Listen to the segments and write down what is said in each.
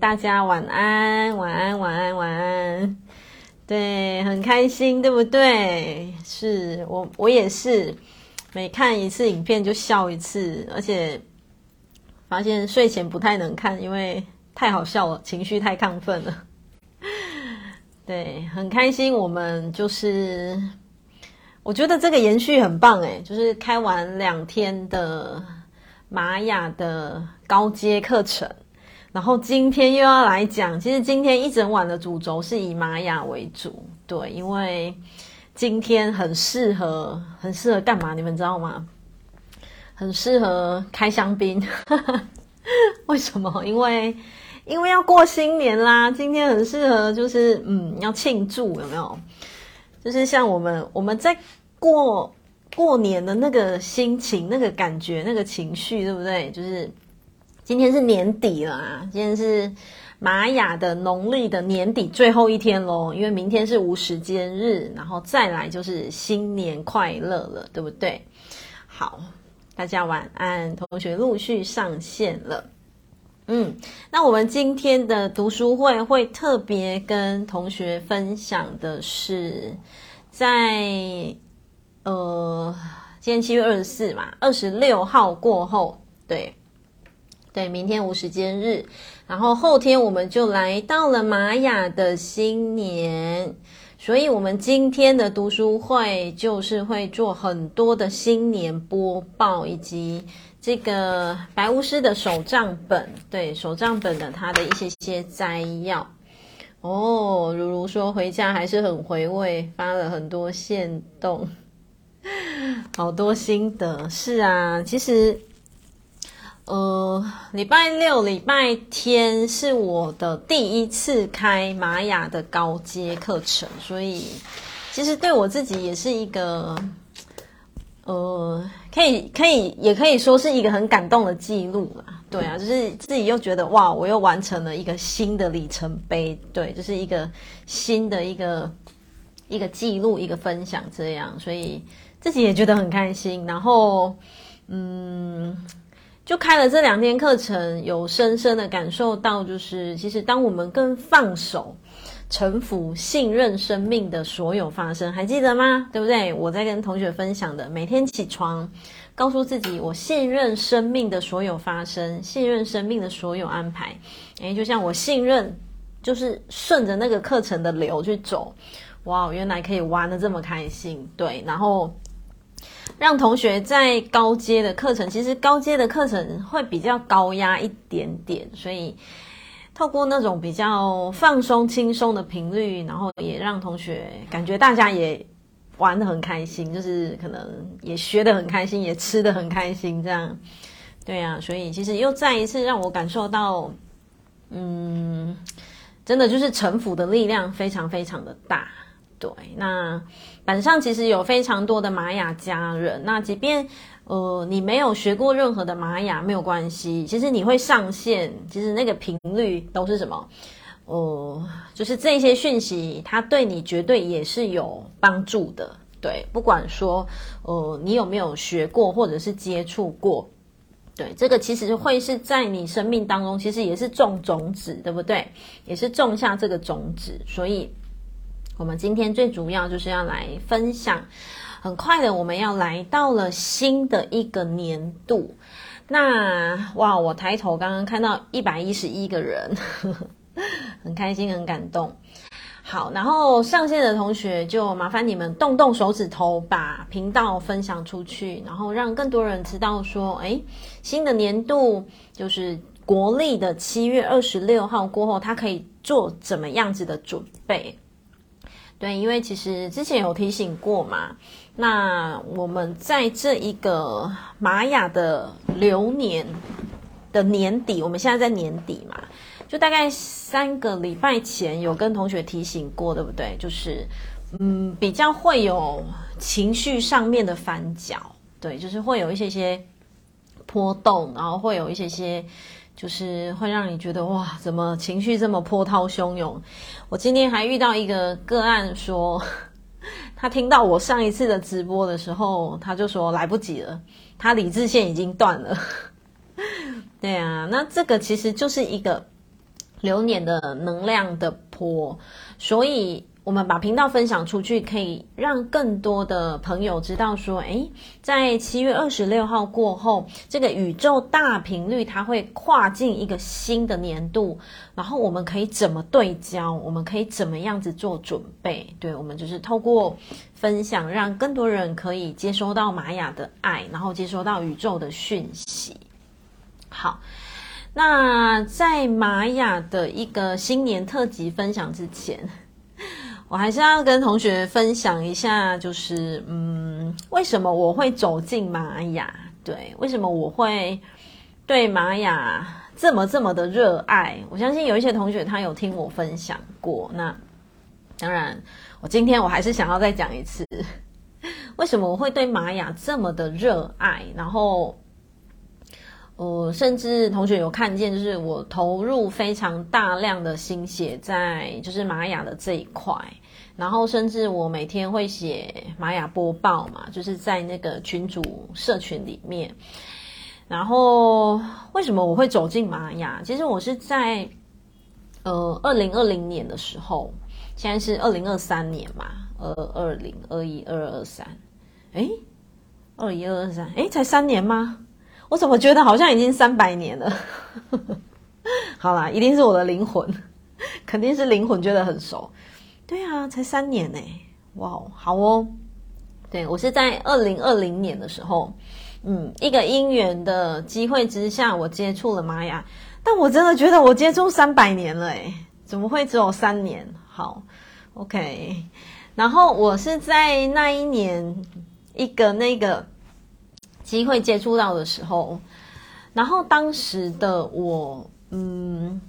大家晚安，晚安，晚安，晚安。对，很开心，对不对？是我，我也是，每看一次影片就笑一次，而且发现睡前不太能看，因为太好笑了，情绪太亢奋了。对，很开心，我们就是，我觉得这个延续很棒诶，就是开完两天的。玛雅的高阶课程，然后今天又要来讲。其实今天一整晚的主轴是以玛雅为主，对，因为今天很适合，很适合干嘛？你们知道吗？很适合开香槟。为什么？因为因为要过新年啦。今天很适合，就是嗯，要庆祝，有没有？就是像我们我们在过。过年的那个心情、那个感觉、那个情绪，对不对？就是今天是年底了啊，今天是玛雅的农历的年底最后一天喽，因为明天是无时间日，然后再来就是新年快乐了，对不对？好，大家晚安，同学陆续上线了。嗯，那我们今天的读书会会特别跟同学分享的是在。呃，今天七月二十四嘛，二十六号过后，对，对，明天无时间日，然后后天我们就来到了玛雅的新年，所以我们今天的读书会就是会做很多的新年播报，以及这个白巫师的手账本，对，手账本的它的一些些摘要。哦，如如说回家还是很回味，发了很多限动。好多心得是啊，其实，呃，礼拜六、礼拜天是我的第一次开玛雅的高阶课程，所以其实对我自己也是一个，呃，可以可以也可以说是一个很感动的记录啦。对啊，就是自己又觉得哇，我又完成了一个新的里程碑，对，就是一个新的一个一个记录，一个分享这样，所以。自己也觉得很开心，然后，嗯，就开了这两天课程，有深深的感受到，就是其实当我们更放手、臣服、信任生命的所有发生，还记得吗？对不对？我在跟同学分享的，每天起床，告诉自己，我信任生命的所有发生，信任生命的所有安排。诶，就像我信任，就是顺着那个课程的流去走。哇，原来可以玩得这么开心，对，然后。让同学在高阶的课程，其实高阶的课程会比较高压一点点，所以透过那种比较放松、轻松的频率，然后也让同学感觉大家也玩得很开心，就是可能也学得很开心，也吃得很开心，这样，对啊，所以其实又再一次让我感受到，嗯，真的就是城府的力量非常非常的大。对，那板上其实有非常多的玛雅家人。那即便呃你没有学过任何的玛雅，没有关系。其实你会上线，其实那个频率都是什么？呃，就是这些讯息，它对你绝对也是有帮助的。对，不管说呃你有没有学过，或者是接触过，对，这个其实会是在你生命当中，其实也是种种子，对不对？也是种下这个种子，所以。我们今天最主要就是要来分享，很快的我们要来到了新的一个年度。那哇，我抬头刚刚看到一百一十一个人，很开心，很感动。好，然后上线的同学就麻烦你们动动手指头，把频道分享出去，然后让更多人知道说，诶，新的年度就是国历的七月二十六号过后，他可以做怎么样子的准备。对，因为其实之前有提醒过嘛，那我们在这一个玛雅的流年的年底，我们现在在年底嘛，就大概三个礼拜前有跟同学提醒过，对不对？就是嗯，比较会有情绪上面的翻搅，对，就是会有一些些波动，然后会有一些些。就是会让你觉得哇，怎么情绪这么波涛汹涌？我今天还遇到一个个案说，他听到我上一次的直播的时候，他就说来不及了，他理智线已经断了。对啊，那这个其实就是一个流年的能量的波，所以。我们把频道分享出去，可以让更多的朋友知道说，诶，在七月二十六号过后，这个宇宙大频率它会跨进一个新的年度，然后我们可以怎么对焦，我们可以怎么样子做准备？对，我们就是透过分享，让更多人可以接收到玛雅的爱，然后接收到宇宙的讯息。好，那在玛雅的一个新年特辑分享之前。我还是要跟同学分享一下，就是嗯，为什么我会走进玛雅？对，为什么我会对玛雅这么这么的热爱？我相信有一些同学他有听我分享过。那当然，我今天我还是想要再讲一次，为什么我会对玛雅这么的热爱？然后。呃，甚至同学有看见，就是我投入非常大量的心血在就是玛雅的这一块，然后甚至我每天会写玛雅播报嘛，就是在那个群组社群里面。然后为什么我会走进玛雅？其实我是在呃二零二零年的时候，现在是二零二三年嘛，二二零二一二二三，诶，二一二二三，诶，才三年吗？我怎么觉得好像已经三百年了？好啦，一定是我的灵魂，肯定是灵魂觉得很熟。对啊，才三年呢，哇，好哦。对，我是在二零二零年的时候，嗯，一个因缘的机会之下，我接触了玛雅。但我真的觉得我接触三百年了，诶，怎么会只有三年？好，OK。然后我是在那一年一个那个。机会接触到的时候，然后当时的我，嗯，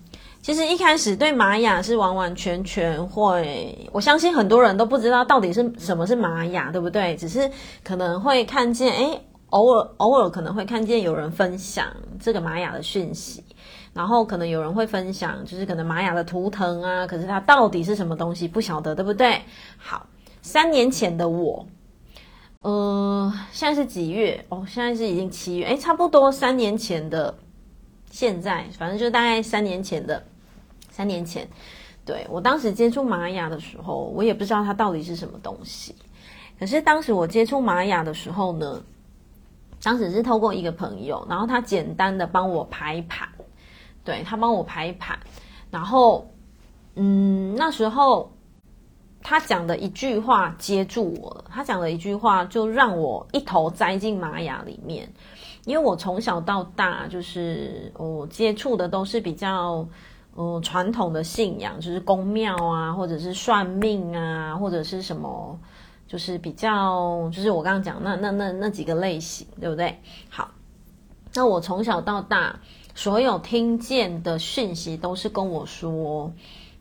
其实一开始对玛雅是完完全全会，我相信很多人都不知道到底是什么是玛雅，对不对？只是可能会看见，诶，偶尔偶尔可能会看见有人分享这个玛雅的讯息，然后可能有人会分享，就是可能玛雅的图腾啊，可是它到底是什么东西不晓得，对不对？好，三年前的我。呃，现在是几月？哦，现在是已经七月，诶，差不多三年前的现在，反正就大概三年前的三年前，对，我当时接触玛雅的时候，我也不知道它到底是什么东西。可是当时我接触玛雅的时候呢，当时是透过一个朋友，然后他简单的帮我排盘，对，他帮我排盘，然后嗯，那时候。他讲的一句话接住我了，他讲的一句话就让我一头栽进玛雅里面，因为我从小到大就是我接触的都是比较呃传统的信仰，就是宫庙啊，或者是算命啊，或者是什么，就是比较就是我刚刚讲那那那那几个类型，对不对？好，那我从小到大所有听见的讯息都是跟我说。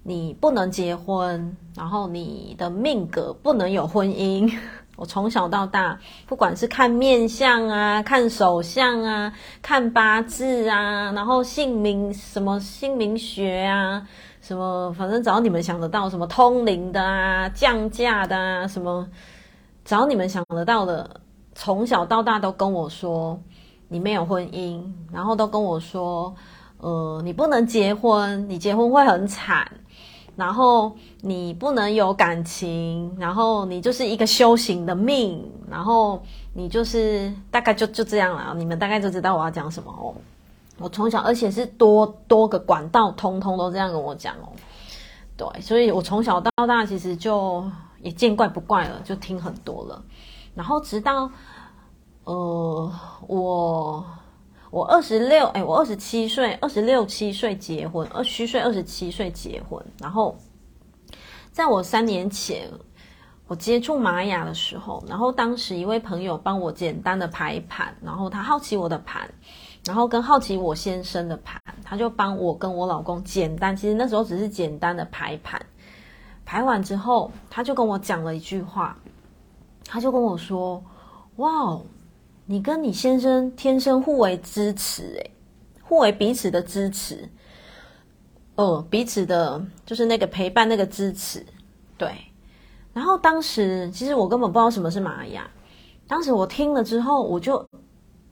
你不能结婚，然后你的命格不能有婚姻。我从小到大，不管是看面相啊、看手相啊、看八字啊，然后姓名什么姓名学啊，什么反正只要你们想得到，什么通灵的啊、降价的啊，什么只要你们想得到的，从小到大都跟我说你没有婚姻，然后都跟我说，呃，你不能结婚，你结婚会很惨。然后你不能有感情，然后你就是一个修行的命，然后你就是大概就就这样了。你们大概就知道我要讲什么哦。我从小，而且是多多个管道，通通都这样跟我讲哦。对，所以我从小到大其实就也见怪不怪了，就听很多了。然后直到呃我。我二十六，哎，我二十七岁，二十六七岁结婚，二虚岁二十七岁结婚。然后，在我三年前我接触玛雅的时候，然后当时一位朋友帮我简单的排盘，然后他好奇我的盘，然后跟好奇我先生的盘，他就帮我跟我老公简单，其实那时候只是简单的排盘。排完之后，他就跟我讲了一句话，他就跟我说：“哇。”你跟你先生天生互为支持，诶，互为彼此的支持，哦，彼此的，就是那个陪伴，那个支持，对。然后当时其实我根本不知道什么是玛雅，当时我听了之后，我就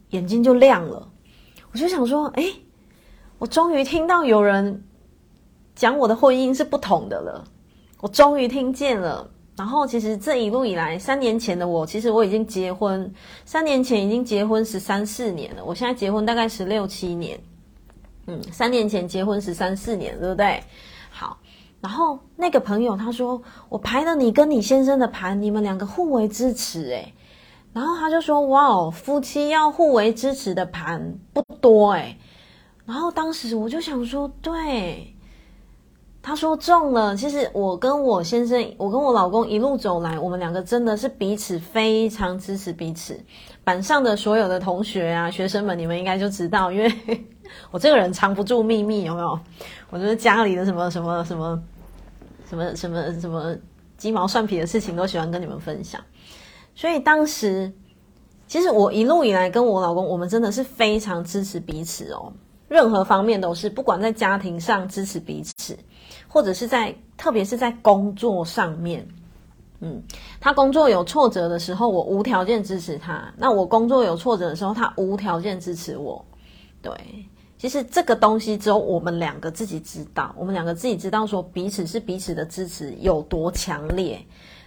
眼睛就亮了，我就想说，诶，我终于听到有人讲我的婚姻是不同的了。我终于听见了。然后，其实这一路以来，三年前的我，其实我已经结婚，三年前已经结婚十三四年了。我现在结婚大概十六七年，嗯，三年前结婚十三四年，对不对？好，然后那个朋友他说，我排了你跟你先生的盘，你们两个互为支持，诶。然后他就说，哇哦，夫妻要互为支持的盘不多，诶。然后当时我就想说，对。他说中了，其实我跟我先生，我跟我老公一路走来，我们两个真的是彼此非常支持彼此。板上的所有的同学啊、学生们，你们应该就知道，因为 我这个人藏不住秘密，有没有？我觉得家里的什么什么什么什么什么什么鸡毛蒜皮的事情，都喜欢跟你们分享。所以当时，其实我一路以来跟我老公，我们真的是非常支持彼此哦，任何方面都是，不管在家庭上支持彼此。或者是在，特别是在工作上面，嗯，他工作有挫折的时候，我无条件支持他；那我工作有挫折的时候，他无条件支持我。对，其实这个东西只有我们两个自己知道，我们两个自己知道说彼此是彼此的支持有多强烈。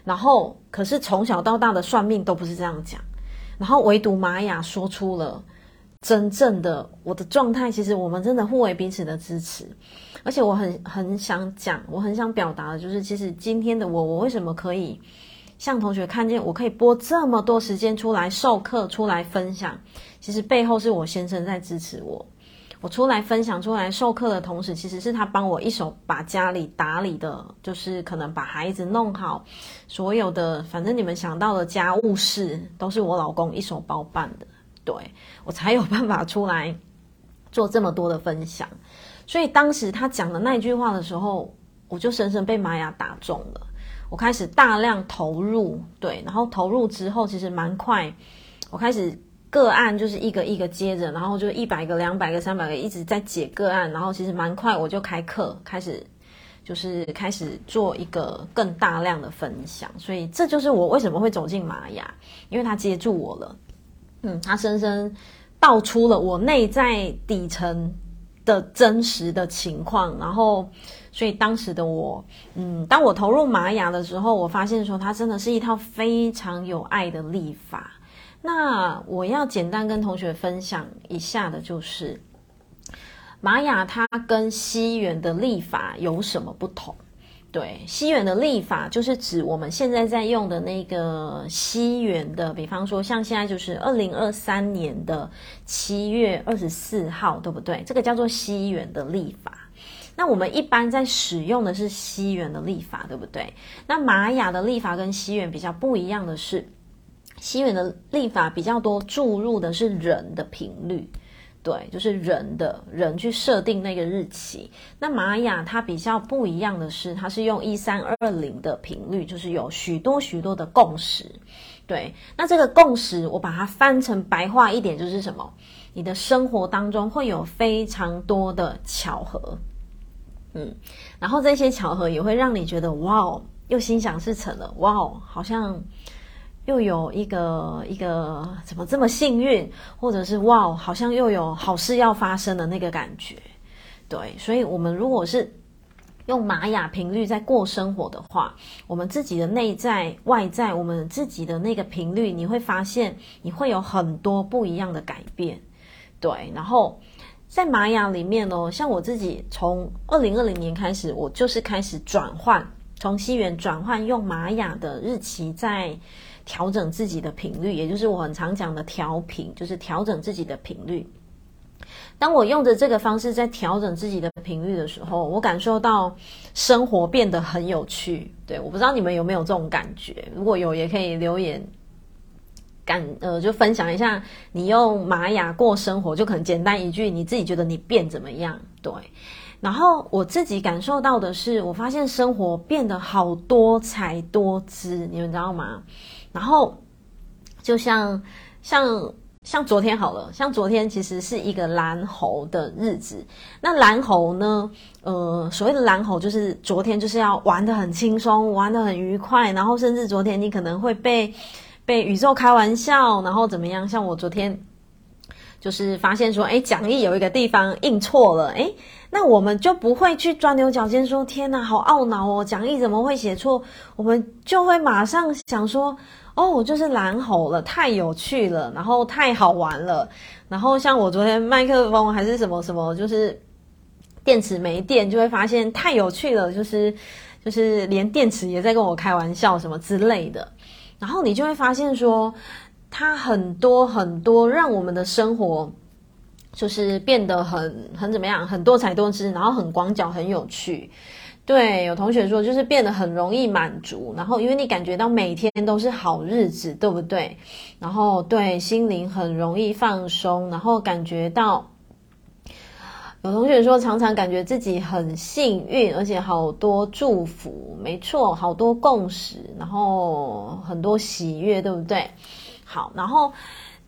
然后，可是从小到大的算命都不是这样讲，然后唯独玛雅说出了真正的我的状态。其实我们真的互为彼此的支持。而且我很很想讲，我很想表达的就是，其实今天的我，我为什么可以向同学看见，我可以播这么多时间出来授课、出来分享，其实背后是我先生在支持我。我出来分享、出来授课的同时，其实是他帮我一手把家里打理的，就是可能把孩子弄好，所有的反正你们想到的家务事，都是我老公一手包办的。对，我才有办法出来做这么多的分享。所以当时他讲的那句话的时候，我就深深被玛雅打中了。我开始大量投入，对，然后投入之后，其实蛮快。我开始个案就是一个一个接着，然后就一百个、两百个、三百个一直在解个案，然后其实蛮快我就开课，开始就是开始做一个更大量的分享。所以这就是我为什么会走进玛雅，因为他接住我了。嗯，他深深道出了我内在底层的真实的情况，然后，所以当时的我，嗯，当我投入玛雅的时候，我发现说它真的是一套非常有爱的历法。那我要简单跟同学分享一下的就是，玛雅它跟西元的历法有什么不同？对，西元的历法就是指我们现在在用的那个西元的，比方说像现在就是二零二三年的七月二十四号，对不对？这个叫做西元的历法。那我们一般在使用的是西元的历法，对不对？那玛雅的历法跟西元比较不一样的是，西元的历法比较多注入的是人的频率。对，就是人的人去设定那个日期。那玛雅它比较不一样的是，它是用一三二零的频率，就是有许多许多的共识。对，那这个共识我把它翻成白话一点，就是什么？你的生活当中会有非常多的巧合，嗯，然后这些巧合也会让你觉得哇哦，又心想事成了，哇哦，好像。又有一个一个怎么这么幸运，或者是哇，好像又有好事要发生的那个感觉，对，所以我们如果是用玛雅频率在过生活的话，我们自己的内在外在，我们自己的那个频率，你会发现你会有很多不一样的改变，对。然后在玛雅里面哦，像我自己从二零二零年开始，我就是开始转换，从西元转换用玛雅的日期在。调整自己的频率，也就是我很常讲的调频，就是调整自己的频率。当我用着这个方式在调整自己的频率的时候，我感受到生活变得很有趣。对，我不知道你们有没有这种感觉？如果有，也可以留言感呃，就分享一下你用玛雅过生活，就可能简单一句，你自己觉得你变怎么样？对。然后我自己感受到的是，我发现生活变得好多彩多姿，你们知道吗？然后，就像像像昨天好了，像昨天其实是一个蓝猴的日子。那蓝猴呢？呃，所谓的蓝猴就是昨天就是要玩得很轻松，玩得很愉快，然后甚至昨天你可能会被被宇宙开玩笑，然后怎么样？像我昨天就是发现说，哎，讲义有一个地方印错了，哎，那我们就不会去钻牛角尖，说天哪，好懊恼哦，讲义怎么会写错？我们就会马上想说，哦，就是蓝猴了，太有趣了，然后太好玩了，然后像我昨天麦克风还是什么什么，就是电池没电，就会发现太有趣了，就是 就是连电池也在跟我开玩笑什么之类的，然后你就会发现说。它很多很多，让我们的生活就是变得很很怎么样，很多彩多姿，然后很广角，很有趣。对，有同学说就是变得很容易满足，然后因为你感觉到每天都是好日子，对不对？然后对，心灵很容易放松，然后感觉到有同学说常常感觉自己很幸运，而且好多祝福，没错，好多共识，然后很多喜悦，对不对？好，然后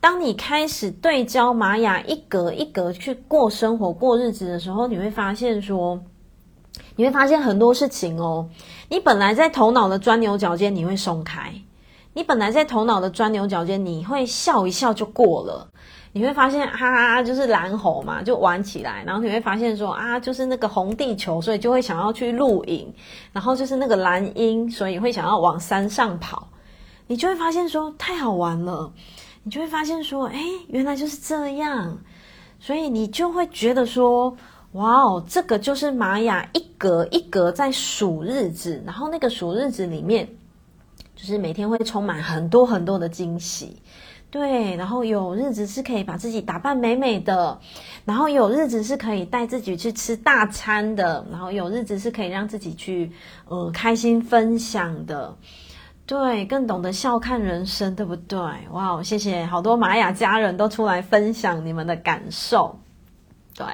当你开始对焦玛雅一格一格去过生活、过日子的时候，你会发现说，你会发现很多事情哦。你本来在头脑的钻牛角尖，你会松开；你本来在头脑的钻牛角尖，你会笑一笑就过了。你会发现哈哈，就是蓝猴嘛，就玩起来。然后你会发现说啊，就是那个红地球，所以就会想要去露营。然后就是那个蓝鹰，所以会想要往山上跑。你就会发现说太好玩了，你就会发现说，哎，原来就是这样，所以你就会觉得说，哇哦，这个就是玛雅一格一格在数日子，然后那个数日子里面，就是每天会充满很多很多的惊喜，对，然后有日子是可以把自己打扮美美的，然后有日子是可以带自己去吃大餐的，然后有日子是可以让自己去呃开心分享的。对，更懂得笑看人生，对不对？哇，谢谢好多玛雅家人都出来分享你们的感受。对，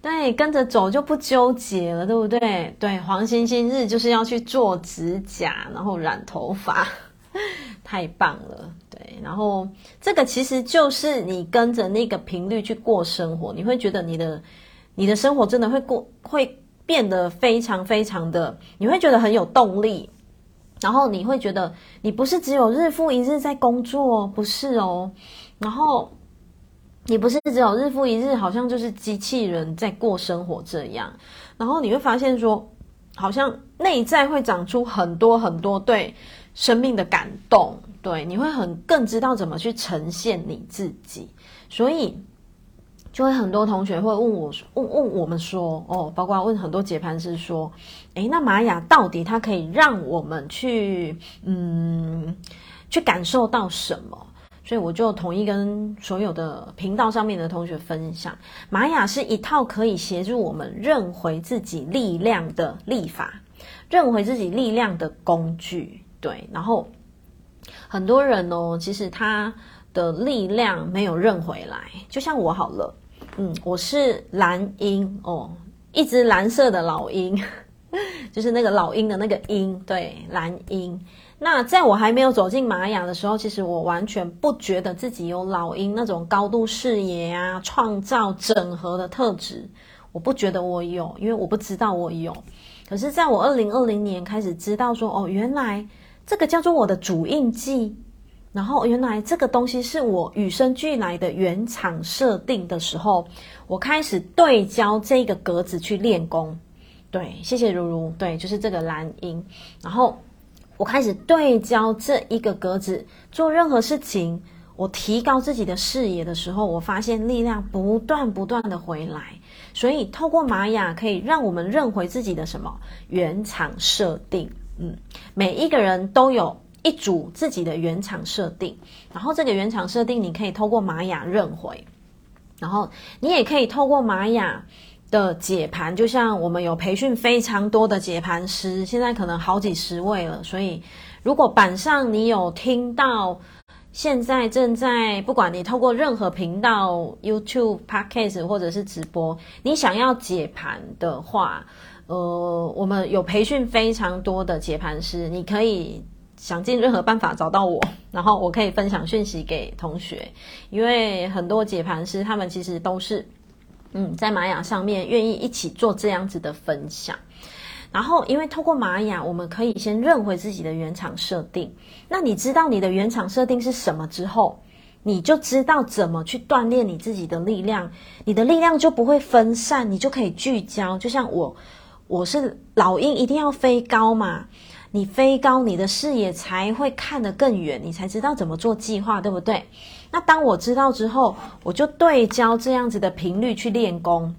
对，跟着走就不纠结了，对不对？对，黄星星日就是要去做指甲，然后染头发，太棒了。对，然后这个其实就是你跟着那个频率去过生活，你会觉得你的你的生活真的会过，会变得非常非常的，你会觉得很有动力。然后你会觉得你不是只有日复一日在工作，不是哦。然后你不是只有日复一日，好像就是机器人在过生活这样。然后你会发现说，好像内在会长出很多很多对生命的感动，对，你会很更知道怎么去呈现你自己。所以。就会很多同学会问我，问问我们说，哦，包括问很多解盘师说，诶，那玛雅到底它可以让我们去，嗯，去感受到什么？所以我就统一跟所有的频道上面的同学分享，玛雅是一套可以协助我们认回自己力量的历法，认回自己力量的工具。对，然后很多人哦，其实他的力量没有认回来，就像我好了。嗯，我是蓝鹰哦，一只蓝色的老鹰，就是那个老鹰的那个鹰，对，蓝鹰。那在我还没有走进玛雅的时候，其实我完全不觉得自己有老鹰那种高度视野啊、创造、整合的特质，我不觉得我有，因为我不知道我有。可是，在我二零二零年开始知道说，哦，原来这个叫做我的主印记。然后原来这个东西是我与生俱来的原厂设定的时候，我开始对焦这个格子去练功。对，谢谢如如。对，就是这个蓝鹰。然后我开始对焦这一个格子做任何事情，我提高自己的视野的时候，我发现力量不断不断的回来。所以透过玛雅可以让我们认回自己的什么原厂设定。嗯，每一个人都有。一组自己的原厂设定，然后这个原厂设定你可以透过玛雅认回，然后你也可以透过玛雅的解盘，就像我们有培训非常多的解盘师，现在可能好几十位了。所以如果板上你有听到，现在正在不管你透过任何频道，YouTube、Podcast 或者是直播，你想要解盘的话，呃，我们有培训非常多的解盘师，你可以。想尽任何办法找到我，然后我可以分享讯息给同学，因为很多解盘师他们其实都是，嗯，在玛雅上面愿意一起做这样子的分享。然后，因为透过玛雅，我们可以先认回自己的原厂设定。那你知道你的原厂设定是什么之后，你就知道怎么去锻炼你自己的力量，你的力量就不会分散，你就可以聚焦。就像我，我是老鹰，一定要飞高嘛。你飞高，你的视野才会看得更远，你才知道怎么做计划，对不对？那当我知道之后，我就对焦这样子的频率去练功，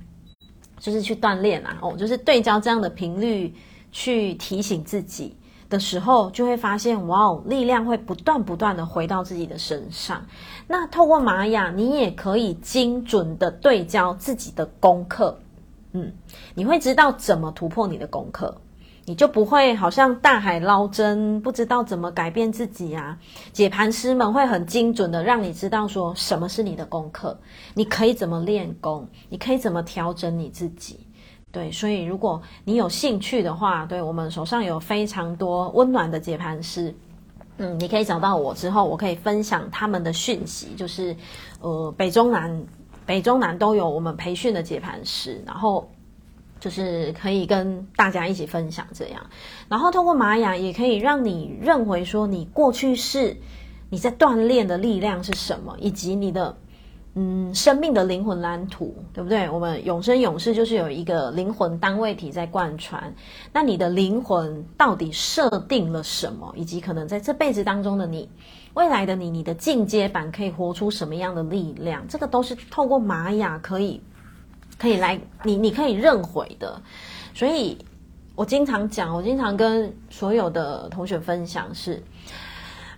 就是去锻炼啊。哦，就是对焦这样的频率去提醒自己的时候，就会发现哇哦，力量会不断不断的回到自己的身上。那透过玛雅，你也可以精准的对焦自己的功课，嗯，你会知道怎么突破你的功课。你就不会好像大海捞针，不知道怎么改变自己啊。解盘师们会很精准的让你知道说什么是你的功课，你可以怎么练功，你可以怎么调整你自己。对，所以如果你有兴趣的话，对，我们手上有非常多温暖的解盘师，嗯，你可以找到我之后，我可以分享他们的讯息，就是呃北中南北中南都有我们培训的解盘师，然后。就是可以跟大家一起分享这样，然后通过玛雅也可以让你认为说你过去是你在锻炼的力量是什么，以及你的嗯生命的灵魂蓝图，对不对？我们永生永世就是有一个灵魂单位体在贯穿，那你的灵魂到底设定了什么，以及可能在这辈子当中的你，未来的你，你的进阶版可以活出什么样的力量？这个都是透过玛雅可以。可以来，你你可以认回的，所以我经常讲，我经常跟所有的同学分享是，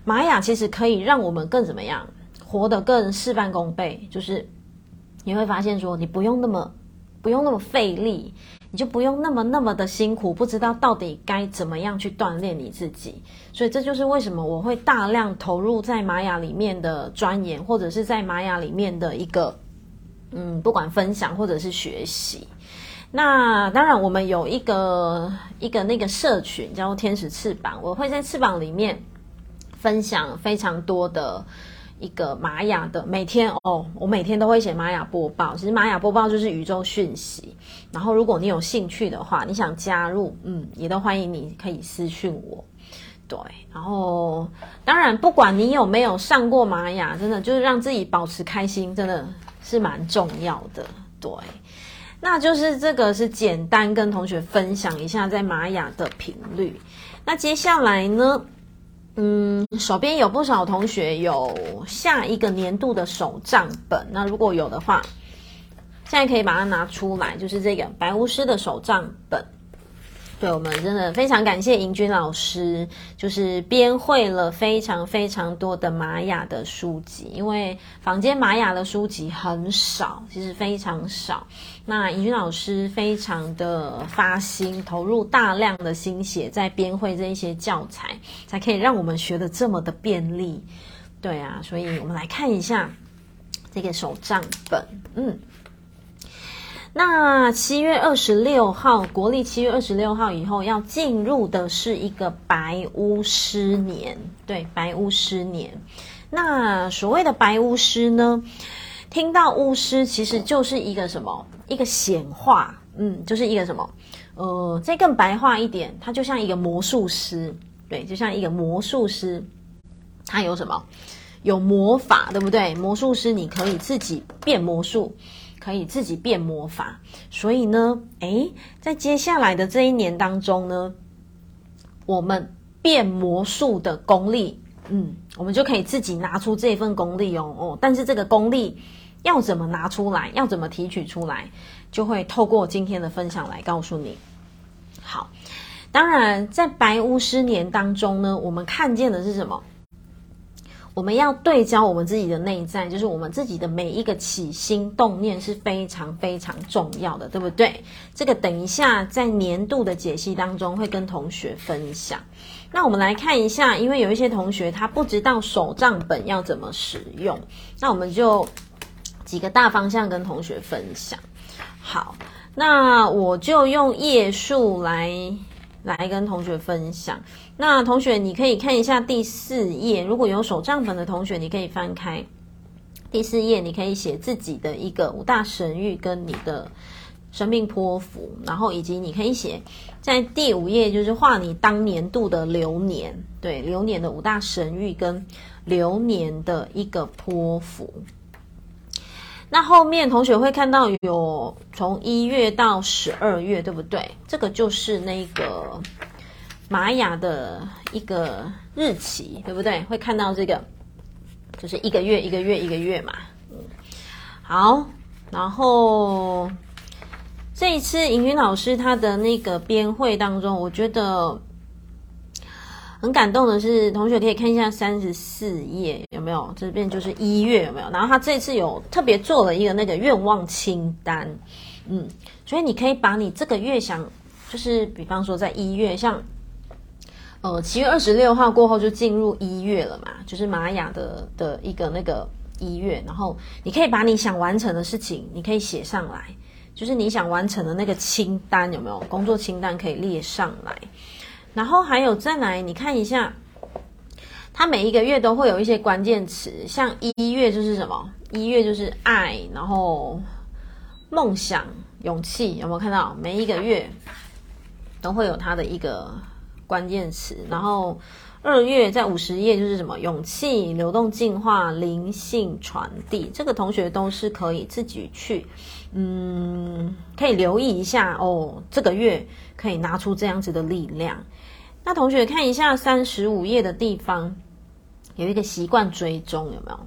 玛雅其实可以让我们更怎么样，活得更事半功倍，就是你会发现说，你不用那么不用那么费力，你就不用那么那么的辛苦，不知道到底该怎么样去锻炼你自己，所以这就是为什么我会大量投入在玛雅里面的钻研，或者是在玛雅里面的一个。嗯，不管分享或者是学习，那当然我们有一个一个那个社群叫做天使翅膀，我会在翅膀里面分享非常多的一个玛雅的每天哦，我每天都会写玛雅播报。其实玛雅播报就是宇宙讯息。然后如果你有兴趣的话，你想加入，嗯，也都欢迎你可以私讯我。对，然后当然不管你有没有上过玛雅，真的就是让自己保持开心，真的。是蛮重要的，对，那就是这个是简单跟同学分享一下在玛雅的频率。那接下来呢，嗯，手边有不少同学有下一个年度的手账本，那如果有的话，现在可以把它拿出来，就是这个白巫师的手账本。对，我们真的非常感谢盈君老师，就是编绘了非常非常多的玛雅的书籍，因为坊间玛雅的书籍很少，其实非常少。那尹君老师非常的发心，投入大量的心血在编绘这一些教材，才可以让我们学得这么的便利。对啊，所以我们来看一下这个手账本，嗯。那七月二十六号，国历七月二十六号以后要进入的是一个白巫师年，对，白巫师年。那所谓的白巫师呢，听到巫师其实就是一个什么？一个显化，嗯，就是一个什么？呃，再更白话一点，它就像一个魔术师，对，就像一个魔术师，他有什么？有魔法，对不对？魔术师你可以自己变魔术。可以自己变魔法，所以呢，诶，在接下来的这一年当中呢，我们变魔术的功力，嗯，我们就可以自己拿出这份功力哦哦。但是这个功力要怎么拿出来，要怎么提取出来，就会透过今天的分享来告诉你。好，当然在白巫师年当中呢，我们看见的是什么？我们要对焦我们自己的内在，就是我们自己的每一个起心动念是非常非常重要的，对不对？这个等一下在年度的解析当中会跟同学分享。那我们来看一下，因为有一些同学他不知道手账本要怎么使用，那我们就几个大方向跟同学分享。好，那我就用页数来。来跟同学分享。那同学，你可以看一下第四页。如果有手账本的同学，你可以翻开第四页，你可以写自己的一个五大神域跟你的生命波符，然后以及你可以写在第五页，就是画你当年度的流年，对，流年的五大神域跟流年的一个波符。那后面同学会看到有从一月到十二月，对不对？这个就是那个玛雅的一个日期，对不对？会看到这个，就是一个月一个月一个月嘛。嗯，好，然后这一次盈云老师他的那个编会当中，我觉得。很感动的是，同学可以看一下三十四页有没有？这边就是一月有没有？然后他这次有特别做了一个那个愿望清单，嗯，所以你可以把你这个月想，就是比方说在一月，像呃七月二十六号过后就进入一月了嘛，就是玛雅的的一个那个一月，然后你可以把你想完成的事情，你可以写上来，就是你想完成的那个清单有没有？工作清单可以列上来。然后还有再来，你看一下，它每一个月都会有一些关键词，像一月就是什么？一月就是爱，然后梦想、勇气，有没有看到？每一个月都会有它的一个关键词。然后二月在五十页就是什么？勇气、流动、进化、灵性传递。这个同学都是可以自己去，嗯，可以留意一下哦。这个月可以拿出这样子的力量。那同学看一下三十五页的地方，有一个习惯追踪，有没有？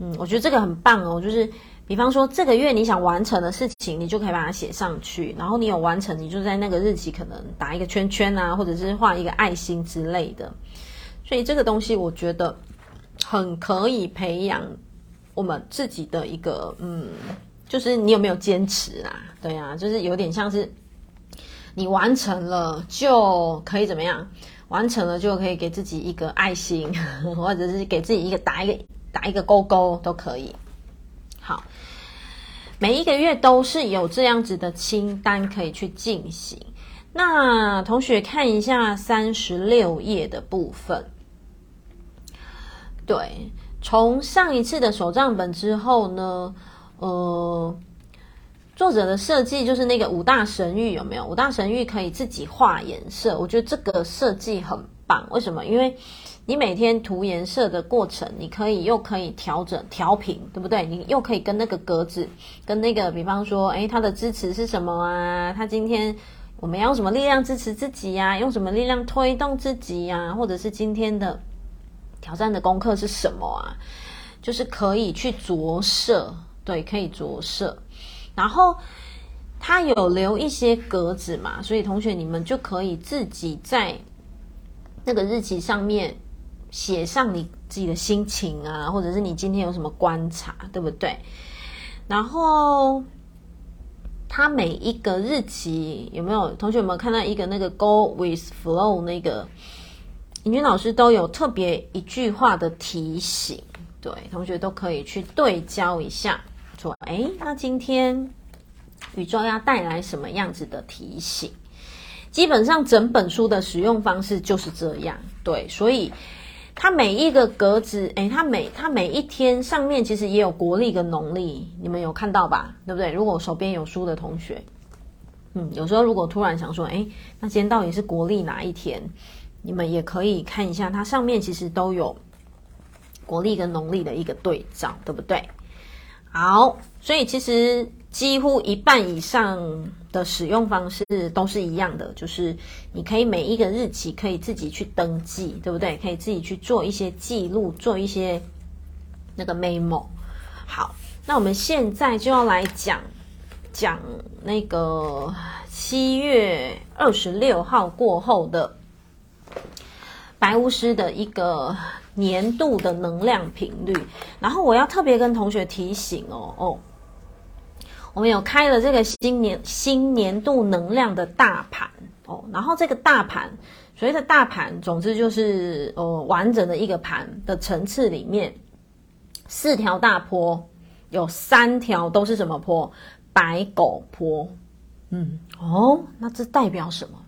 嗯，我觉得这个很棒哦。就是比方说这个月你想完成的事情，你就可以把它写上去。然后你有完成，你就在那个日期可能打一个圈圈啊，或者是画一个爱心之类的。所以这个东西我觉得很可以培养我们自己的一个，嗯，就是你有没有坚持啊？对啊，就是有点像是。你完成了就可以怎么样？完成了就可以给自己一个爱心，或者是给自己一个打一个打一个勾勾都可以。好，每一个月都是有这样子的清单可以去进行。那同学看一下三十六页的部分。对，从上一次的手账本之后呢，呃。作者的设计就是那个五大神域，有没有？五大神域可以自己画颜色，我觉得这个设计很棒。为什么？因为你每天涂颜色的过程，你可以又可以调整调频，对不对？你又可以跟那个格子，跟那个比方说，诶，它的支持是什么啊？它今天我们要用什么力量支持自己呀？用什么力量推动自己呀？或者是今天的挑战的功课是什么啊？就是可以去着色，对，可以着色。然后他有留一些格子嘛，所以同学你们就可以自己在那个日期上面写上你自己的心情啊，或者是你今天有什么观察，对不对？然后他每一个日期有没有同学有没有看到一个那个 Go with Flow 那个尹军老师都有特别一句话的提醒，对，同学都可以去对焦一下。说，哎，那今天宇宙要带来什么样子的提醒？基本上整本书的使用方式就是这样，对，所以它每一个格子，哎，它每它每一天上面其实也有国历跟农历，你们有看到吧？对不对？如果手边有书的同学，嗯，有时候如果突然想说，哎，那今天到底是国历哪一天？你们也可以看一下，它上面其实都有国历跟农历的一个对照，对不对？好，所以其实几乎一半以上的使用方式都是一样的，就是你可以每一个日期可以自己去登记，对不对？可以自己去做一些记录，做一些那个 memo。好，那我们现在就要来讲讲那个七月二十六号过后的白巫师的一个。年度的能量频率，然后我要特别跟同学提醒哦哦，我们有开了这个新年新年度能量的大盘哦，然后这个大盘所谓的大盘，总之就是呃完整的一个盘的层次里面，四条大坡，有三条都是什么坡？白狗坡，嗯哦，那这代表什么？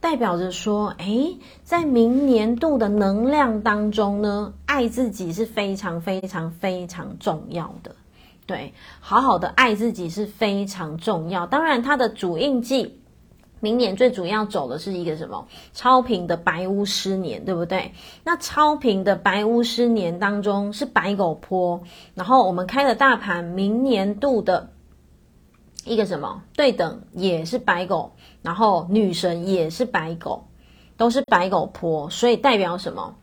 代表着说，诶，在明年度的能量当中呢，爱自己是非常非常非常重要的。对，好好的爱自己是非常重要。当然，它的主印记明年最主要走的是一个什么？超频的白巫师年，对不对？那超频的白巫师年当中是白狗坡，然后我们开的大盘明年度的一个什么对等也是白狗，然后女神也是白狗，都是白狗坡，所以代表什么？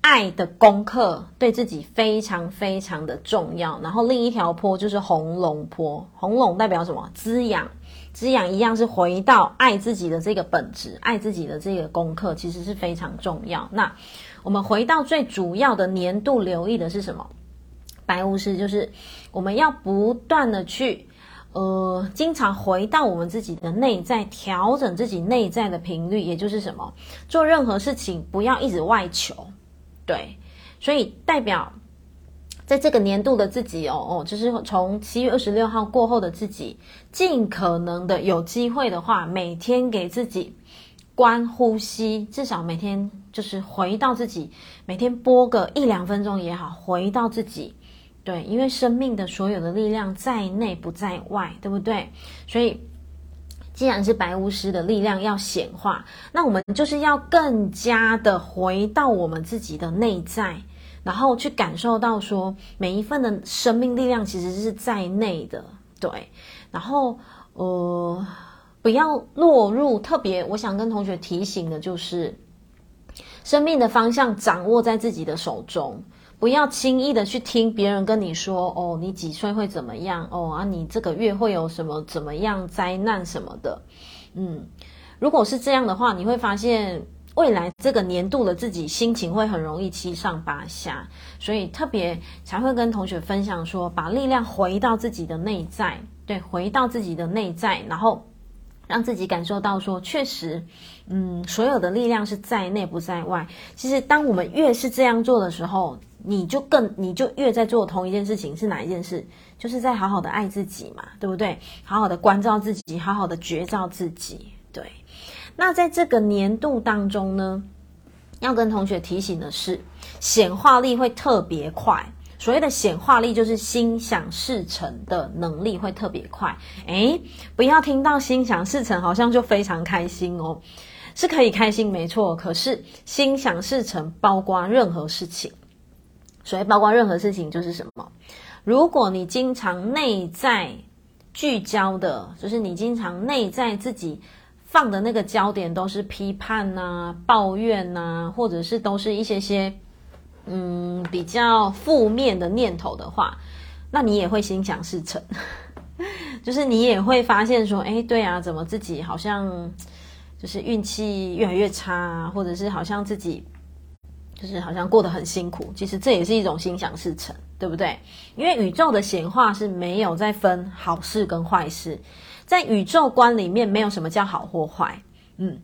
爱的功课对自己非常非常的重要。然后另一条坡就是红龙坡，红龙代表什么？滋养。滋养一样是回到爱自己的这个本质，爱自己的这个功课，其实是非常重要。那我们回到最主要的年度留意的是什么？白巫师就是我们要不断的去，呃，经常回到我们自己的内在，调整自己内在的频率，也就是什么？做任何事情不要一直外求，对，所以代表。在这个年度的自己哦哦，就是从七月二十六号过后的自己，尽可能的有机会的话，每天给自己观呼吸，至少每天就是回到自己，每天播个一两分钟也好，回到自己。对，因为生命的所有的力量在内不在外，对不对？所以既然是白巫师的力量要显化，那我们就是要更加的回到我们自己的内在。然后去感受到说，每一份的生命力量其实是在内的，对。然后，呃，不要落入特别。我想跟同学提醒的就是，生命的方向掌握在自己的手中，不要轻易的去听别人跟你说，哦，你几岁会怎么样？哦啊，你这个月会有什么怎么样灾难什么的。嗯，如果是这样的话，你会发现。未来这个年度的自己心情会很容易七上八下，所以特别才会跟同学分享说，把力量回到自己的内在，对，回到自己的内在，然后让自己感受到说，确实，嗯，所有的力量是在内不在外。其实，当我们越是这样做的时候，你就更，你就越在做同一件事情，是哪一件事？就是在好好的爱自己嘛，对不对？好好的关照自己，好好的觉照自己，对。那在这个年度当中呢，要跟同学提醒的是，显化力会特别快。所谓的显化力，就是心想事成的能力会特别快。诶，不要听到心想事成，好像就非常开心哦，是可以开心没错。可是心想事成包括任何事情，所以包括任何事情就是什么？如果你经常内在聚焦的，就是你经常内在自己。放的那个焦点都是批判呐、啊、抱怨呐、啊，或者是都是一些些嗯比较负面的念头的话，那你也会心想事成，就是你也会发现说，哎，对啊，怎么自己好像就是运气越来越差，或者是好像自己就是好像过得很辛苦，其实这也是一种心想事成，对不对？因为宇宙的显化是没有在分好事跟坏事。在宇宙观里面，没有什么叫好或坏。嗯，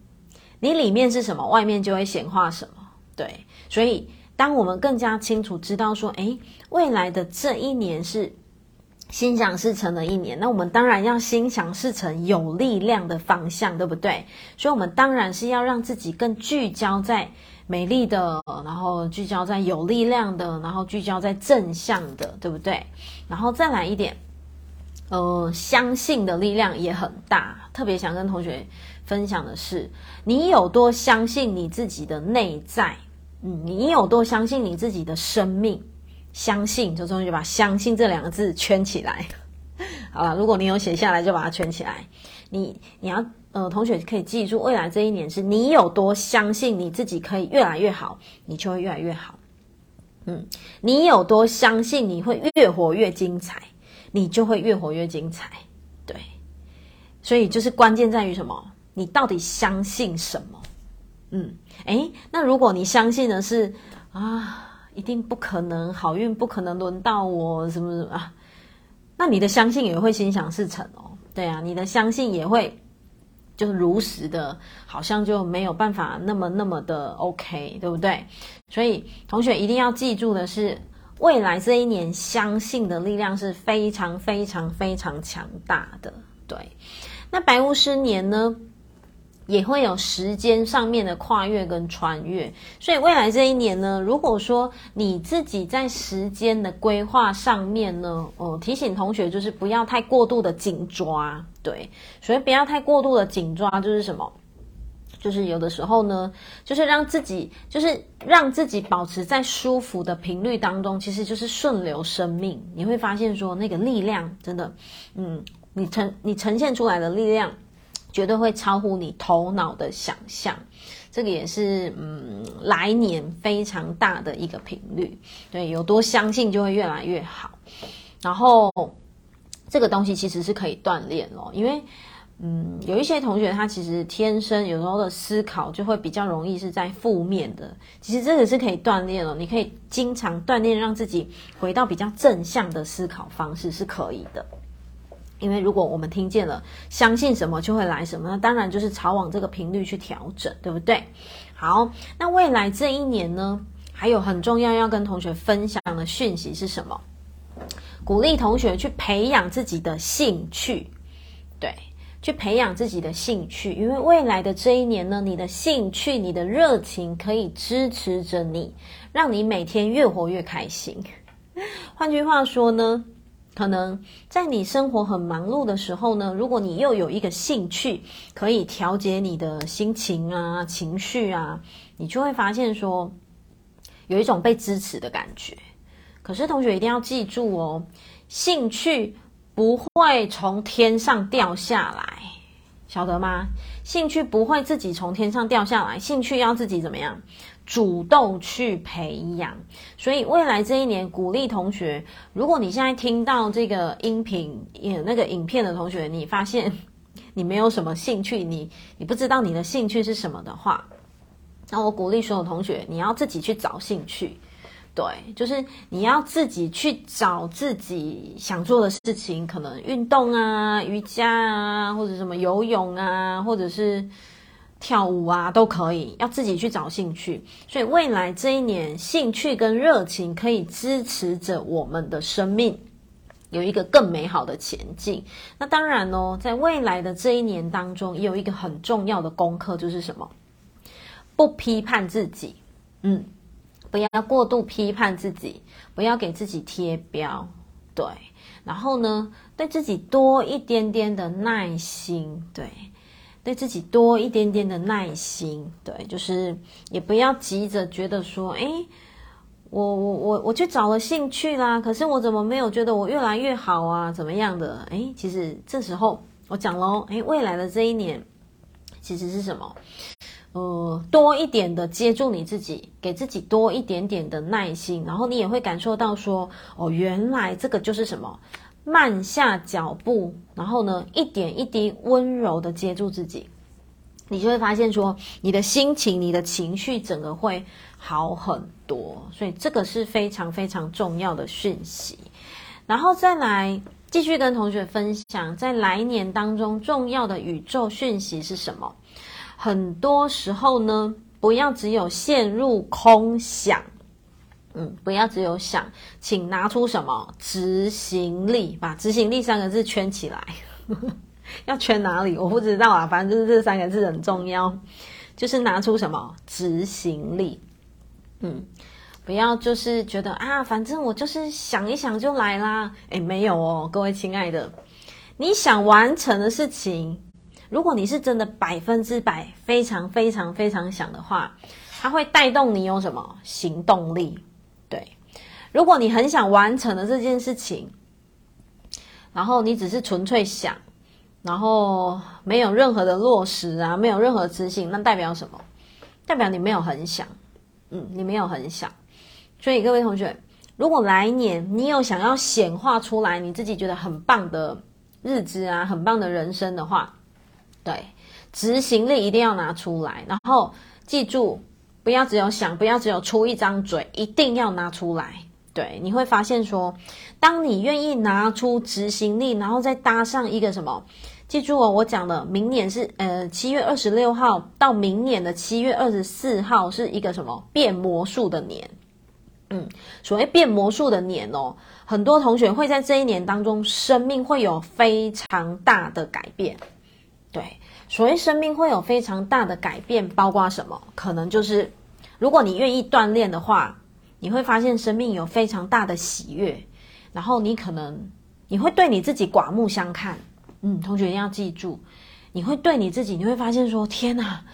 你里面是什么，外面就会显化什么。对，所以当我们更加清楚知道说，诶，未来的这一年是心想事成的一年，那我们当然要心想事成有力量的方向，对不对？所以，我们当然是要让自己更聚焦在美丽的，然后聚焦在有力量的，然后聚焦在正向的，对不对？然后再来一点。呃，相信的力量也很大。特别想跟同学分享的是，你有多相信你自己的内在？嗯，你有多相信你自己的生命？相信，就终于把“相信”这两个字圈起来。好了，如果你有写下来，就把它圈起来。你，你要，呃，同学可以记住，未来这一年是你有多相信你自己可以越来越好，你就会越来越好。嗯，你有多相信你会越活越精彩？你就会越活越精彩，对，所以就是关键在于什么？你到底相信什么？嗯，诶，那如果你相信的是啊，一定不可能，好运不可能轮到我，什么什么啊？那你的相信也会心想事成哦，对啊，你的相信也会就如实的，好像就没有办法那么那么的 OK，对不对？所以同学一定要记住的是。未来这一年，相信的力量是非常非常非常强大的。对，那白巫师年呢？也会有时间上面的跨越跟穿越，所以未来这一年呢，如果说你自己在时间的规划上面呢，哦，提醒同学就是不要太过度的紧抓，对，所以不要太过度的紧抓就是什么？就是有的时候呢，就是让自己，就是让自己保持在舒服的频率当中，其实就是顺流生命。你会发现说，那个力量真的，嗯，你呈你呈现出来的力量。绝对会超乎你头脑的想象，这个也是嗯，来年非常大的一个频率。对，有多相信就会越来越好。然后这个东西其实是可以锻炼哦，因为嗯，有一些同学他其实天生有时候的思考就会比较容易是在负面的。其实这个是可以锻炼哦，你可以经常锻炼，让自己回到比较正向的思考方式是可以的。因为如果我们听见了，相信什么就会来什么，那当然就是朝往这个频率去调整，对不对？好，那未来这一年呢，还有很重要要跟同学分享的讯息是什么？鼓励同学去培养自己的兴趣，对，去培养自己的兴趣，因为未来的这一年呢，你的兴趣、你的热情可以支持着你，让你每天越活越开心。换句话说呢，可能在你生活很忙碌的时候呢，如果你又有一个兴趣可以调节你的心情啊、情绪啊，你就会发现说有一种被支持的感觉。可是同学一定要记住哦，兴趣不会从天上掉下来，晓得吗？兴趣不会自己从天上掉下来，兴趣要自己怎么样？主动去培养，所以未来这一年鼓励同学，如果你现在听到这个音频、演那个影片的同学，你发现你没有什么兴趣，你你不知道你的兴趣是什么的话，那我鼓励所有同学，你要自己去找兴趣，对，就是你要自己去找自己想做的事情，可能运动啊、瑜伽啊，或者什么游泳啊，或者是。跳舞啊，都可以，要自己去找兴趣。所以未来这一年，兴趣跟热情可以支持着我们的生命有一个更美好的前进。那当然哦，在未来的这一年当中，也有一个很重要的功课，就是什么？不批判自己，嗯，不要过度批判自己，不要给自己贴标，对。然后呢，对自己多一点点的耐心，对。对自己多一点点的耐心，对，就是也不要急着觉得说，哎，我我我我去找了兴趣啦，可是我怎么没有觉得我越来越好啊？怎么样的？哎，其实这时候我讲喽，哎，未来的这一年其实是什么？呃，多一点的接住你自己，给自己多一点点的耐心，然后你也会感受到说，哦，原来这个就是什么？慢下脚步，然后呢，一点一滴温柔的接住自己，你就会发现说，你的心情、你的情绪整个会好很多。所以这个是非常非常重要的讯息。然后再来继续跟同学分享，在来年当中重要的宇宙讯息是什么？很多时候呢，不要只有陷入空想。嗯，不要只有想，请拿出什么执行力，把执行力三个字圈起来。要圈哪里？我不知道啊，反正就是这三个字很重要，就是拿出什么执行力。嗯，不要就是觉得啊，反正我就是想一想就来啦。诶，没有哦，各位亲爱的，你想完成的事情，如果你是真的百分之百非常非常非常想的话，它会带动你有什么行动力。如果你很想完成的这件事情，然后你只是纯粹想，然后没有任何的落实啊，没有任何执行，那代表什么？代表你没有很想，嗯，你没有很想。所以各位同学，如果来年你有想要显化出来你自己觉得很棒的日子啊，很棒的人生的话，对，执行力一定要拿出来，然后记住。不要只有想，不要只有出一张嘴，一定要拿出来。对，你会发现说，当你愿意拿出执行力，然后再搭上一个什么？记住哦，我讲的，明年是呃七月二十六号到明年的七月二十四号是一个什么变魔术的年？嗯，所谓变魔术的年哦，很多同学会在这一年当中，生命会有非常大的改变。对，所谓生命会有非常大的改变，包括什么？可能就是如果你愿意锻炼的话，你会发现生命有非常大的喜悦，然后你可能你会对你自己刮目相看。嗯，同学一定要记住，你会对你自己，你会发现说：天哪，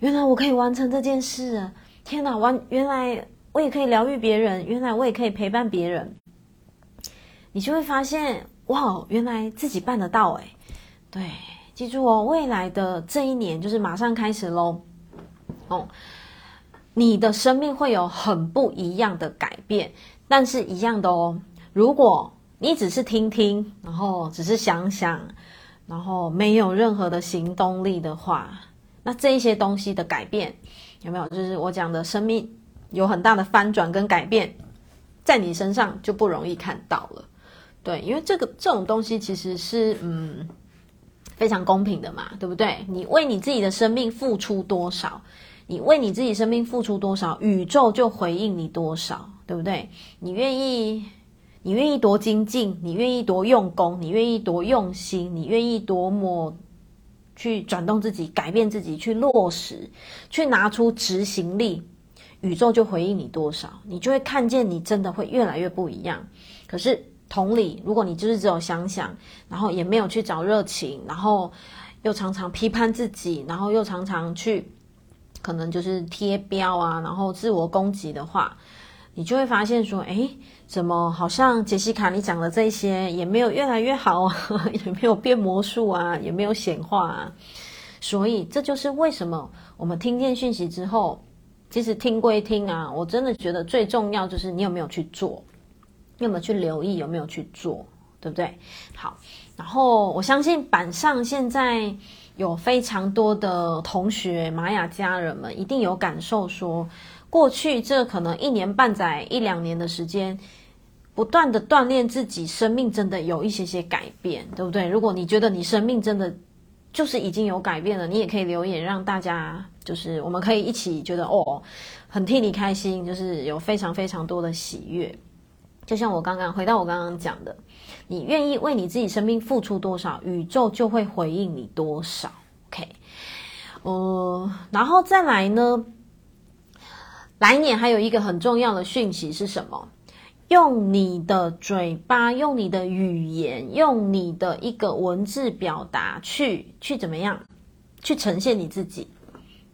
原来我可以完成这件事！天哪，完，原来我也可以疗愈别人，原来我也可以陪伴别人。你就会发现，哇，原来自己办得到诶。对，记住哦，未来的这一年就是马上开始喽。哦，你的生命会有很不一样的改变，但是一样的哦。如果你只是听听，然后只是想想，然后没有任何的行动力的话，那这一些东西的改变有没有？就是我讲的生命有很大的翻转跟改变，在你身上就不容易看到了。对，因为这个这种东西其实是嗯非常公平的嘛，对不对？你为你自己的生命付出多少，你为你自己生命付出多少，宇宙就回应你多少，对不对？你愿意。你愿意多精进，你愿意多用功，你愿意多用心，你愿意多么去转动自己、改变自己、去落实、去拿出执行力，宇宙就回应你多少，你就会看见你真的会越来越不一样。可是同理，如果你就是只有想想，然后也没有去找热情，然后又常常批判自己，然后又常常去可能就是贴标啊，然后自我攻击的话，你就会发现说，诶，怎么好像杰西卡你讲的这些也没有越来越好啊，也没有变魔术啊，也没有显化啊。所以这就是为什么我们听见讯息之后，其实听归听啊，我真的觉得最重要就是你有没有去做，你有没有去留意，有没有去做，对不对？好，然后我相信板上现在有非常多的同学，玛雅家人们一定有感受说。过去这可能一年半载、一两年的时间，不断的锻炼自己，生命真的有一些些改变，对不对？如果你觉得你生命真的就是已经有改变了，你也可以留言，让大家就是我们可以一起觉得哦，很替你开心，就是有非常非常多的喜悦。就像我刚刚回到我刚刚讲的，你愿意为你自己生命付出多少，宇宙就会回应你多少。OK，呃，然后再来呢？来年还有一个很重要的讯息是什么？用你的嘴巴，用你的语言，用你的一个文字表达去去怎么样？去呈现你自己，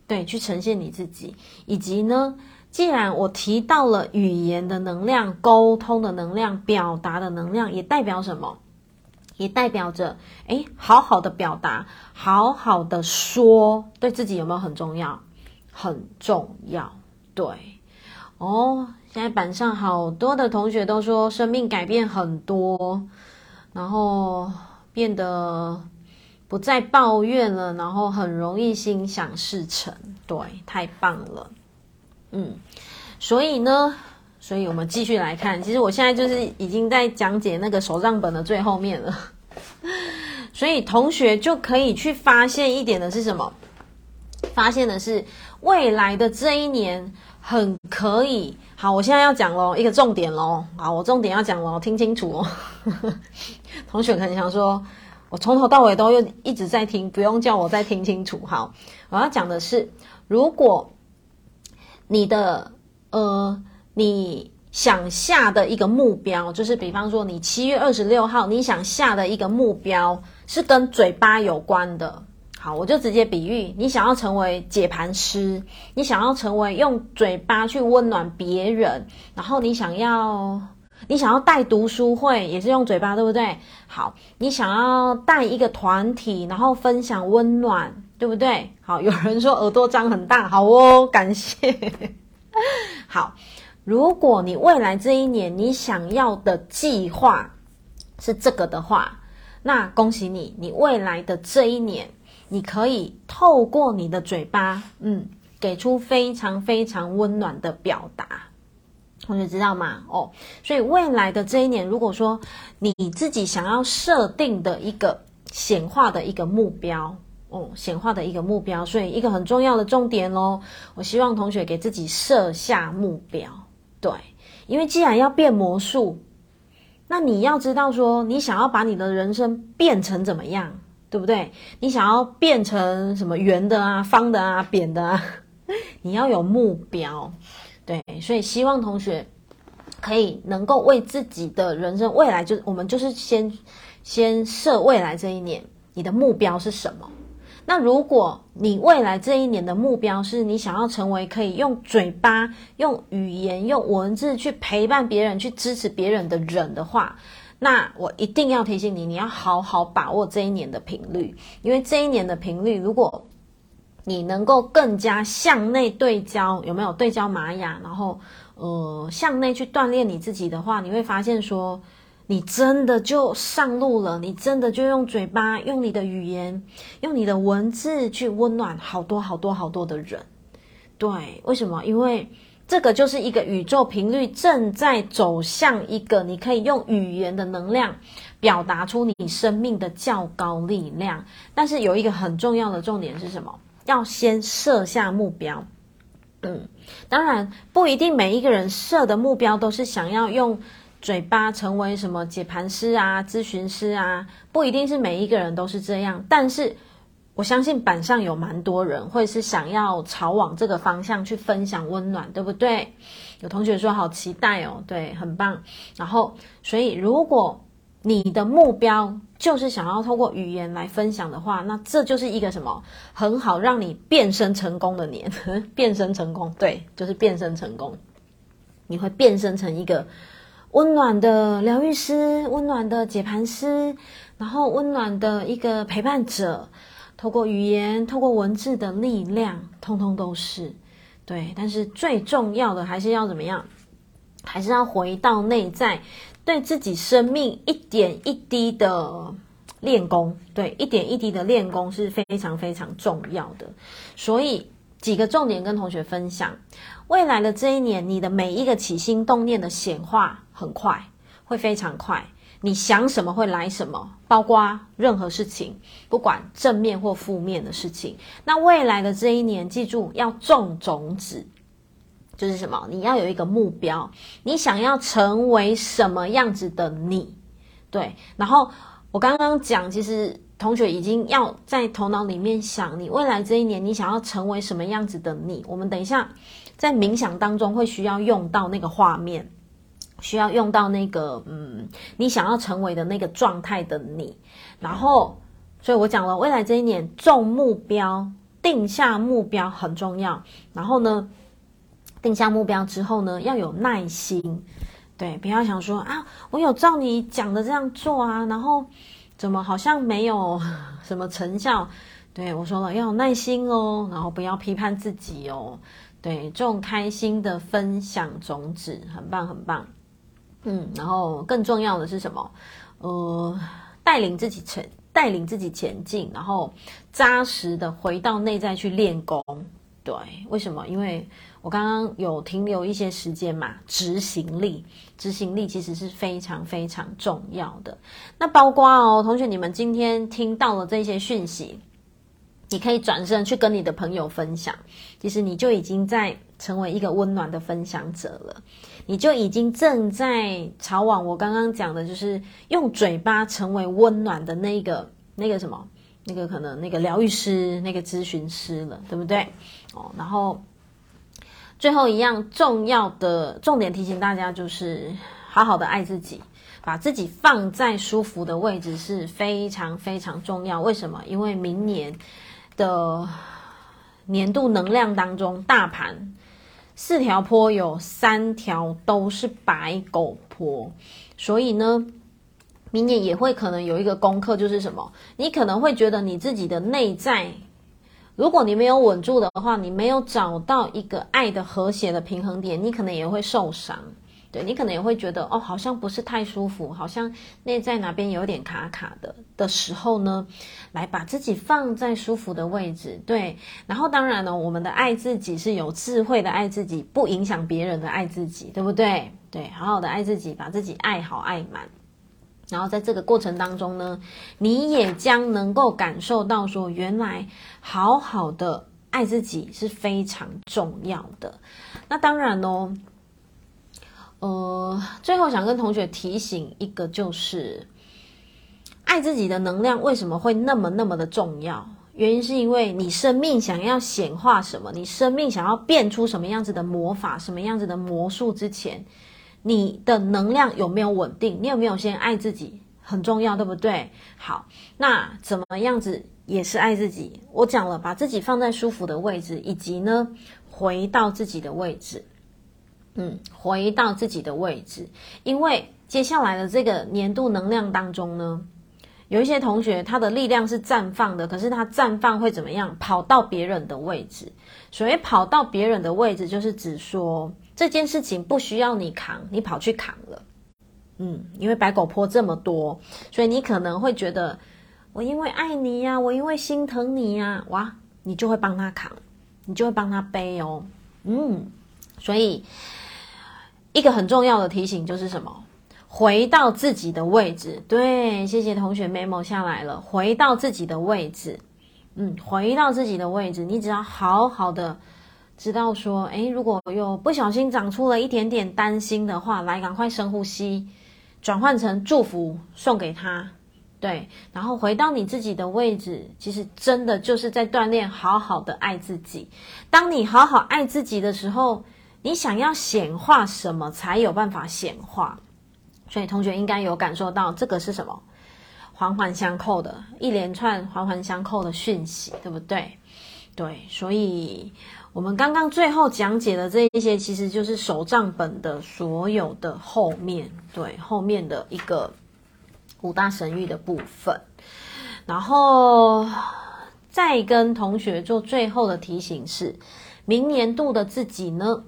对，去呈现你自己。以及呢，既然我提到了语言的能量、沟通的能量、表达的能量，也代表什么？也代表着，诶，好好的表达，好好的说，对自己有没有很重要？很重要。对，哦，现在板上好多的同学都说生命改变很多，然后变得不再抱怨了，然后很容易心想事成。对，太棒了，嗯，所以呢，所以我们继续来看，其实我现在就是已经在讲解那个手账本的最后面了，所以同学就可以去发现一点的是什么？发现的是。未来的这一年很可以，好，我现在要讲喽，一个重点喽，好，我重点要讲喽，听清楚哦。同学可能想说，我从头到尾都又一直在听，不用叫我再听清楚。好，我要讲的是，如果你的呃，你想下的一个目标，就是比方说你七月二十六号你想下的一个目标是跟嘴巴有关的。好，我就直接比喻，你想要成为解盘师，你想要成为用嘴巴去温暖别人，然后你想要，你想要带读书会，也是用嘴巴，对不对？好，你想要带一个团体，然后分享温暖，对不对？好，有人说耳朵张很大，好哦，感谢。好，如果你未来这一年你想要的计划是这个的话，那恭喜你，你未来的这一年。你可以透过你的嘴巴，嗯，给出非常非常温暖的表达，同学知道吗？哦，所以未来的这一年，如果说你自己想要设定的一个显化的一个目标，哦，显化的一个目标，所以一个很重要的重点喽，我希望同学给自己设下目标，对，因为既然要变魔术，那你要知道说，你想要把你的人生变成怎么样？对不对？你想要变成什么圆的啊、方的啊、扁的啊？你要有目标，对，所以希望同学可以能够为自己的人生未来，就我们就是先先设未来这一年，你的目标是什么？那如果你未来这一年的目标是你想要成为可以用嘴巴、用语言、用文字去陪伴别人、去支持别人的人的话，那我一定要提醒你，你要好好把握这一年的频率，因为这一年的频率，如果你能够更加向内对焦，有没有对焦玛雅？然后，呃，向内去锻炼你自己的话，你会发现说，你真的就上路了。你真的就用嘴巴、用你的语言、用你的文字去温暖好多好多好多的人。对，为什么？因为这个就是一个宇宙频率正在走向一个你可以用语言的能量表达出你生命的较高力量。但是有一个很重要的重点是什么？要先设下目标，嗯，当然不一定每一个人设的目标都是想要用嘴巴成为什么解盘师啊、咨询师啊，不一定是每一个人都是这样。但是我相信板上有蛮多人会是想要朝往这个方向去分享温暖，对不对？有同学说好期待哦，对，很棒。然后，所以如果你的目标就是想要透过语言来分享的话，那这就是一个什么很好让你变身成功的年，变身成功，对，就是变身成功。你会变身成一个温暖的疗愈师，温暖的解盘师，然后温暖的一个陪伴者，透过语言，透过文字的力量，通通都是对。但是最重要的还是要怎么样？还是要回到内在。对自己生命一点一滴的练功，对，一点一滴的练功是非常非常重要的。所以几个重点跟同学分享：未来的这一年，你的每一个起心动念的显化很快，会非常快。你想什么会来什么，包括任何事情，不管正面或负面的事情。那未来的这一年，记住要种种子。就是什么？你要有一个目标，你想要成为什么样子的你？对。然后我刚刚讲，其实同学已经要在头脑里面想，你未来这一年你想要成为什么样子的你？我们等一下在冥想当中会需要用到那个画面，需要用到那个嗯，你想要成为的那个状态的你。然后，所以我讲了，未来这一年重目标，定下目标很重要。然后呢？定下目标之后呢，要有耐心，对，不要想说啊，我有照你讲的这样做啊，然后怎么好像没有 什么成效？对，我说了，要有耐心哦，然后不要批判自己哦，对，这种开心的分享种子，很棒很棒，嗯，然后更重要的是什么？呃，带领自己前，带领自己前进，然后扎实的回到内在去练功，对，为什么？因为。我刚刚有停留一些时间嘛，执行力，执行力其实是非常非常重要的。那包括哦，同学，你们今天听到了这些讯息，你可以转身去跟你的朋友分享，其实你就已经在成为一个温暖的分享者了，你就已经正在朝往我刚刚讲的，就是用嘴巴成为温暖的那个那个什么，那个可能那个疗愈师、那个咨询师了，对不对？哦，然后。最后一样重要的重点提醒大家，就是好好的爱自己，把自己放在舒服的位置是非常非常重要。为什么？因为明年的年度能量当中，大盘四条坡有三条都是白狗坡，所以呢，明年也会可能有一个功课，就是什么？你可能会觉得你自己的内在。如果你没有稳住的话，你没有找到一个爱的和谐的平衡点，你可能也会受伤。对，你可能也会觉得哦，好像不是太舒服，好像内在哪边有点卡卡的的时候呢，来把自己放在舒服的位置。对，然后当然呢，我们的爱自己是有智慧的爱自己，不影响别人的爱自己，对不对？对，好好的爱自己，把自己爱好爱满。然后在这个过程当中呢，你也将能够感受到说，原来好好的爱自己是非常重要的。那当然哦，呃，最后想跟同学提醒一个，就是爱自己的能量为什么会那么那么的重要？原因是因为你生命想要显化什么，你生命想要变出什么样子的魔法，什么样子的魔术之前，你的能量有没有稳定？你有没有先爱自己？很重要，对不对？好，那怎么样子也是爱自己？我讲了，把自己放在舒服的位置，以及呢，回到自己的位置。嗯，回到自己的位置，因为接下来的这个年度能量当中呢，有一些同学他的力量是绽放的，可是他绽放会怎么样？跑到别人的位置。所以跑到别人的位置，就是指说这件事情不需要你扛，你跑去扛了。嗯，因为白狗坡这么多，所以你可能会觉得，我因为爱你呀，我因为心疼你呀，哇，你就会帮他扛，你就会帮他背哦。嗯，所以。一个很重要的提醒就是什么？回到自己的位置。对，谢谢同学 memo 下来了。回到自己的位置，嗯，回到自己的位置。你只要好好的知道说，诶，如果有不小心长出了一点点担心的话，来，赶快深呼吸，转换成祝福送给他。对，然后回到你自己的位置，其实真的就是在锻炼好好的爱自己。当你好好爱自己的时候。你想要显化什么才有办法显化？所以同学应该有感受到这个是什么？环环相扣的一连串环环相扣的讯息，对不对？对，所以我们刚刚最后讲解的这一些，其实就是手账本的所有的后面，对，后面的一个五大神域的部分，然后再跟同学做最后的提醒是，明年度的自己呢？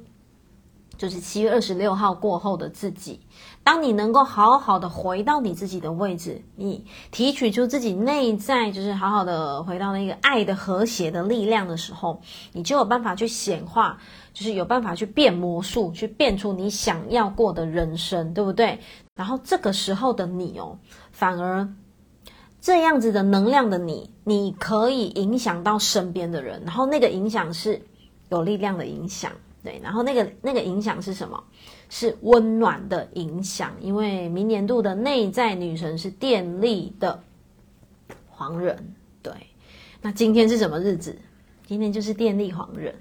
就是七月二十六号过后的自己，当你能够好好的回到你自己的位置，你提取出自己内在，就是好好的回到那个爱的和谐的力量的时候，你就有办法去显化，就是有办法去变魔术，去变出你想要过的人生，对不对？然后这个时候的你哦，反而这样子的能量的你，你可以影响到身边的人，然后那个影响是有力量的影响。对，然后那个那个影响是什么？是温暖的影响，因为明年度的内在女神是电力的黄人。对，那今天是什么日子？今天就是电力黄人。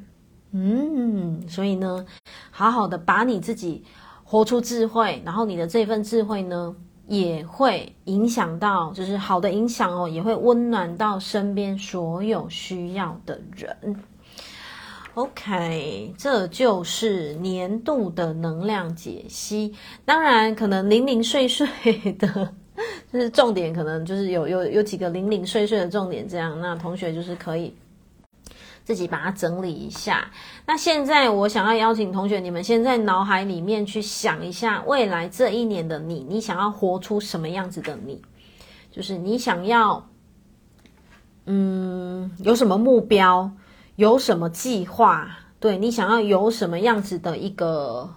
嗯，所以呢，好好的把你自己活出智慧，然后你的这份智慧呢，也会影响到，就是好的影响哦，也会温暖到身边所有需要的人。OK，这就是年度的能量解析。当然，可能零零碎碎的，就是重点，可能就是有有有几个零零碎碎的重点。这样，那同学就是可以自己把它整理一下。那现在，我想要邀请同学，你们先在脑海里面去想一下，未来这一年的你，你想要活出什么样子的你？就是你想要，嗯，有什么目标？有什么计划？对，你想要有什么样子的一个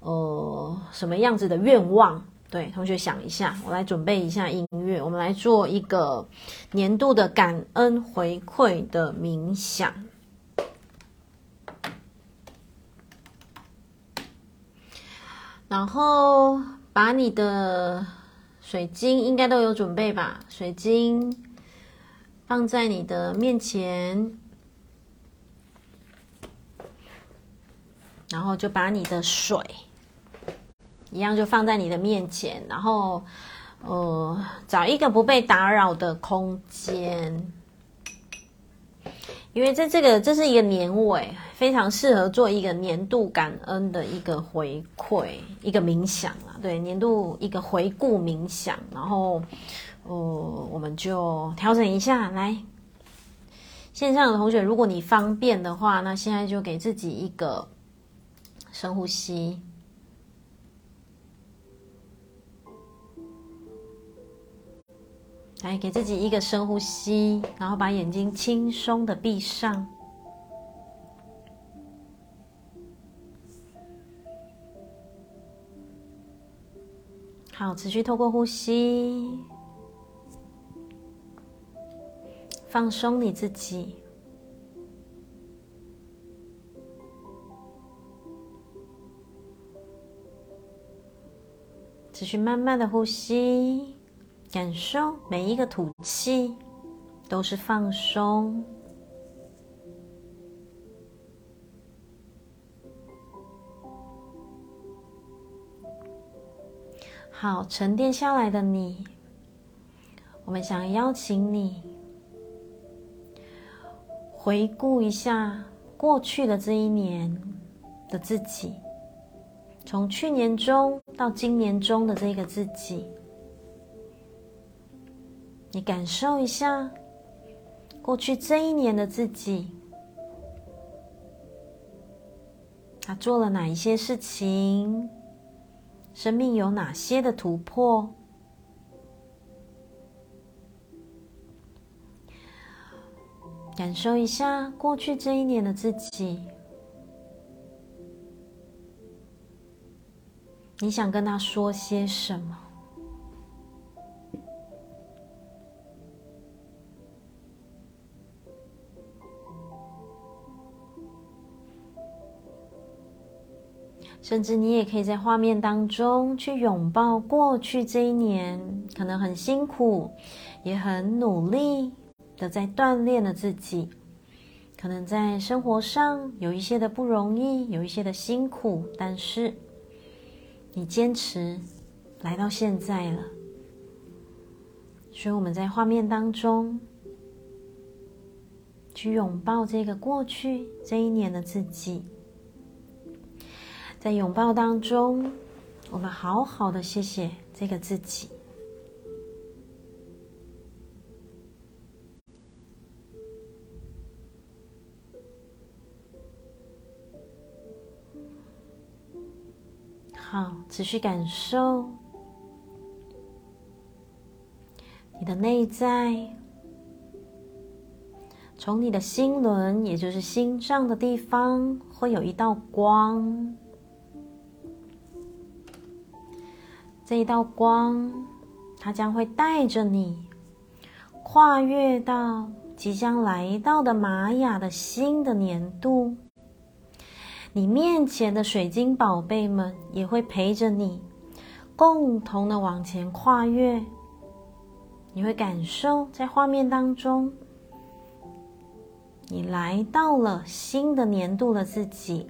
呃，什么样子的愿望？对，同学想一下，我来准备一下音乐，我们来做一个年度的感恩回馈的冥想。然后把你的水晶应该都有准备吧？水晶放在你的面前。然后就把你的水一样就放在你的面前，然后呃找一个不被打扰的空间，因为在这个这是一个年尾，非常适合做一个年度感恩的一个回馈，一个冥想啊，对，年度一个回顾冥想，然后呃我们就调整一下来。线上的同学，如果你方便的话，那现在就给自己一个。深呼吸，来给自己一个深呼吸，然后把眼睛轻松的闭上。好，持续透过呼吸，放松你自己。持续慢慢的呼吸，感受每一个吐气都是放松。好，沉淀下来的你，我们想邀请你回顾一下过去的这一年的自己，从去年中到今年中的这个自己，你感受一下过去这一年的自己，他做了哪一些事情？生命有哪些的突破？感受一下过去这一年的自己，你想跟他说些什么？甚至你也可以在画面当中去拥抱过去这一年，可能很辛苦，也很努力的在锻炼了自己，可能在生活上有一些的不容易，有一些的辛苦，但是你坚持来到现在了。所以我们在画面当中去拥抱这个过去这一年的自己。在拥抱当中，我们好好的谢谢这个自己。好，持续感受你的内在，从你的心轮，也就是心脏的地方，会有一道光。这一道光，它将会带着你跨越到即将来到的玛雅的新的年度。你面前的水晶宝贝们也会陪着你，共同的往前跨越。你会感受在画面当中，你来到了新的年度的自己。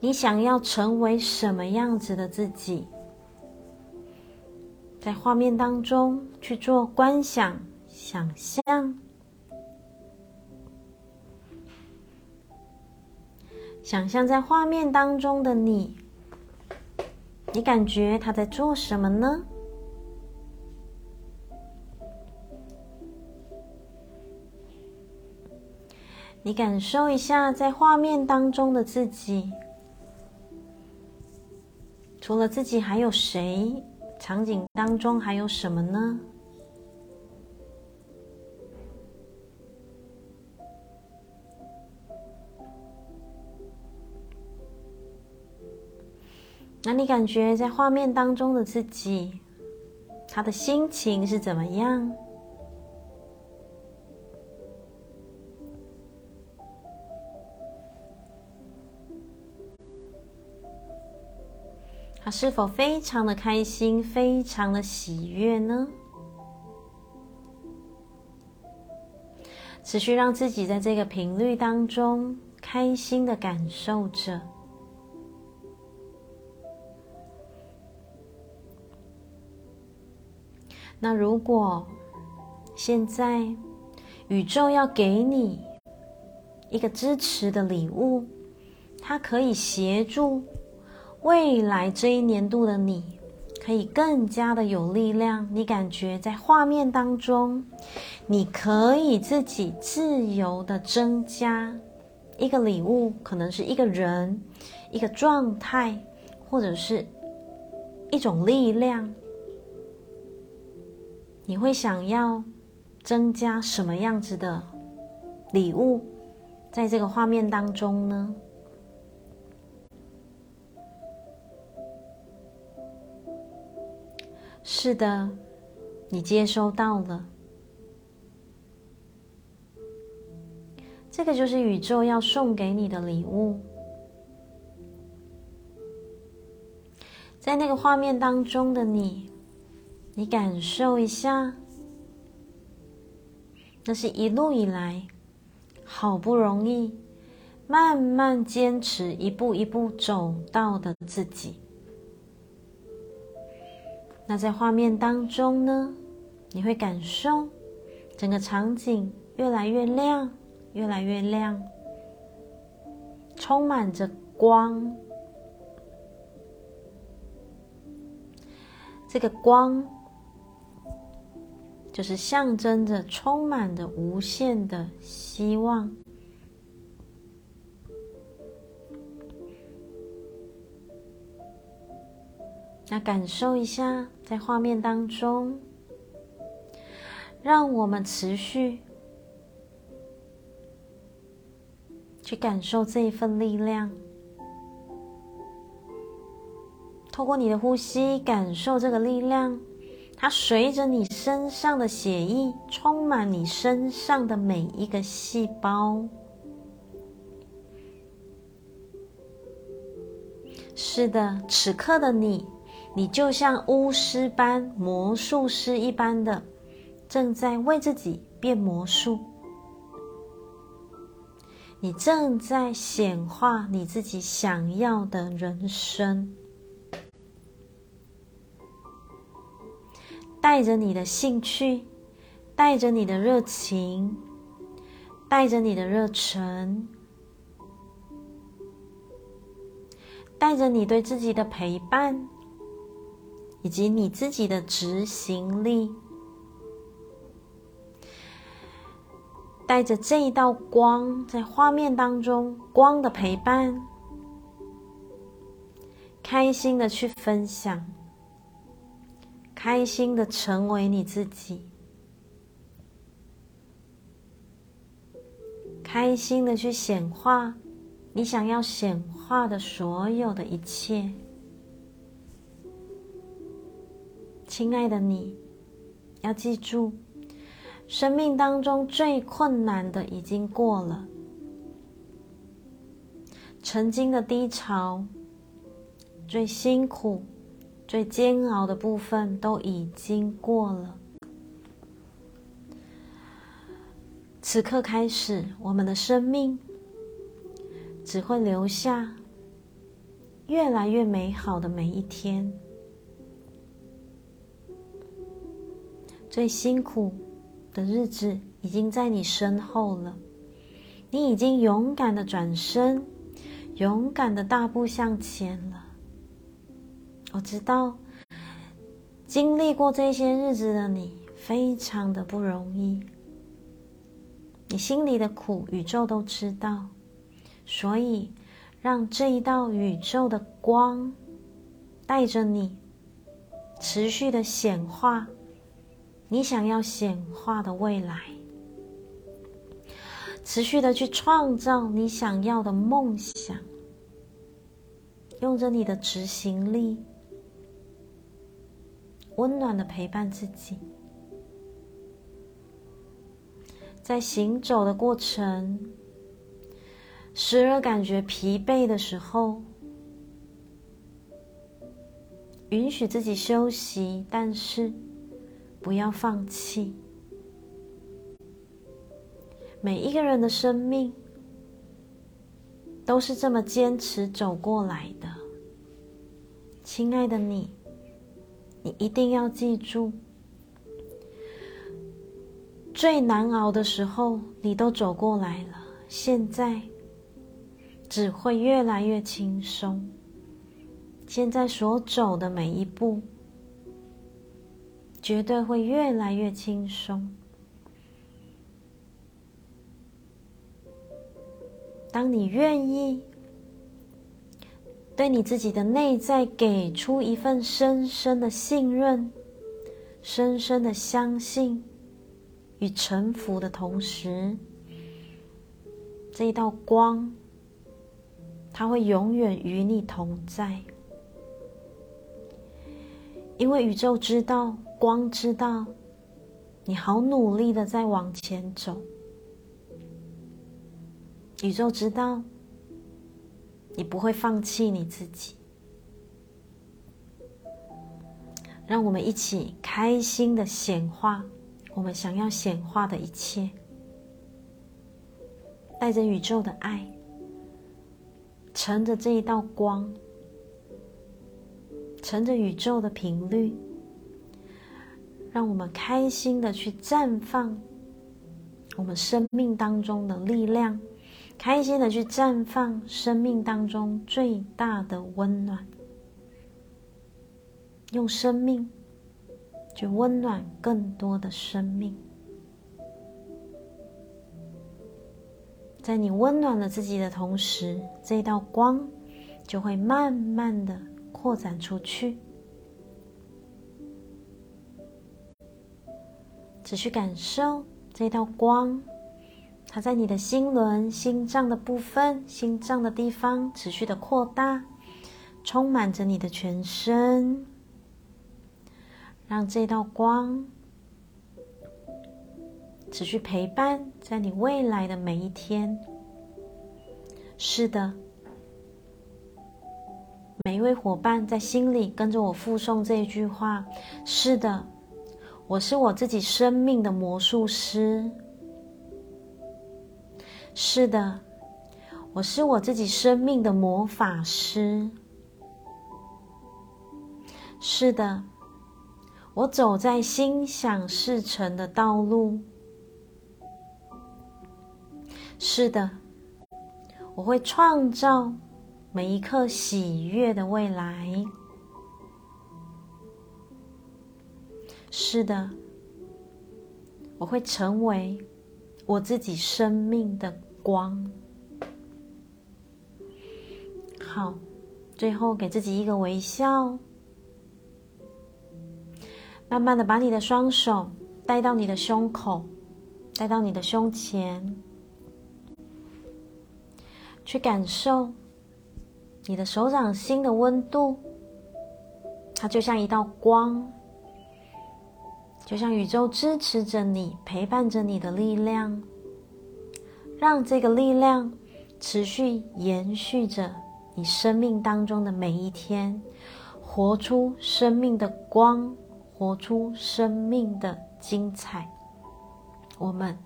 你想要成为什么样子的自己？在画面当中去做观想、想象，想象在画面当中的你，你感觉他在做什么呢？你感受一下在画面当中的自己，除了自己还有谁？场景当中还有什么呢？那你感觉在画面当中的自己，他的心情是怎么样？他是否非常的开心，非常的喜悦呢？持续让自己在这个频率当中开心的感受着。那如果现在宇宙要给你一个支持的礼物，它可以协助。未来这一年度的你，可以更加的有力量。你感觉在画面当中，你可以自己自由的增加一个礼物，可能是一个人、一个状态，或者是一种力量。你会想要增加什么样子的礼物，在这个画面当中呢？是的，你接收到了，这个就是宇宙要送给你的礼物。在那个画面当中的你，你感受一下，那是一路以来好不容易、慢慢坚持、一步一步走到的自己。那在画面当中呢，你会感受整个场景越来越亮，越来越亮，充满着光。这个光。就是象征着充满着无限的希望。那感受一下，在画面当中，让我们持续去感受这一份力量，透过你的呼吸，感受这个力量。它随着你身上的血液，充满你身上的每一个细胞。是的，此刻的你，你就像巫师般、魔术师一般的，正在为自己变魔术。你正在显化你自己想要的人生。带着你的兴趣，带着你的热情，带着你的热忱，带着你对自己的陪伴，以及你自己的执行力，带着这一道光，在画面当中，光的陪伴，开心的去分享。开心的成为你自己，开心的去显化你想要显化的所有的一切。亲爱的你，要记住，生命当中最困难的已经过了，曾经的低潮，最辛苦。最煎熬的部分都已经过了，此刻开始，我们的生命只会留下越来越美好的每一天。最辛苦的日子已经在你身后了，你已经勇敢的转身，勇敢的大步向前了。我知道，经历过这些日子的你，非常的不容易。你心里的苦，宇宙都知道，所以让这一道宇宙的光带着你，持续的显化你想要显化的未来，持续的去创造你想要的梦想，用着你的执行力。温暖的陪伴自己，在行走的过程，时而感觉疲惫的时候，允许自己休息，但是不要放弃。每一个人的生命都是这么坚持走过来的，亲爱的你。你一定要记住，最难熬的时候你都走过来了，现在只会越来越轻松。现在所走的每一步，绝对会越来越轻松。当你愿意。对你自己的内在给出一份深深的信任、深深的相信与臣服的同时，这一道光，它会永远与你同在。因为宇宙知道，光知道，你好努力的在往前走。宇宙知道。你不会放弃你自己，让我们一起开心的显化我们想要显化的一切，带着宇宙的爱，乘着这一道光，乘着宇宙的频率，让我们开心的去绽放我们生命当中的力量，开心的去绽放生命当中最大的温暖。用生命去温暖更多的生命，在你温暖了自己的同时，这道光就会慢慢的扩展出去。只需感受这道光，它在你的心轮、心脏的部分、心脏的地方持续的扩大，充满着你的全身。让这道光持续陪伴在你未来的每一天。是的，每一位伙伴在心里跟着我复诵这一句话：是的，我是我自己生命的魔术师。是的，我是我自己生命的魔法师。是的。我走在心想事成的道路。是的，我会创造每一刻喜悦的未来。是的，我会成为我自己生命的光。好，最后给自己一个微笑。慢慢的把你的双手带到你的胸口，带到你的胸前，去感受你的手掌心的温度。它就像一道光，就像宇宙支持着你、陪伴着你的力量，让这个力量持续延续着你生命当中的每一天，活出生命的光。活出生命的精彩，我们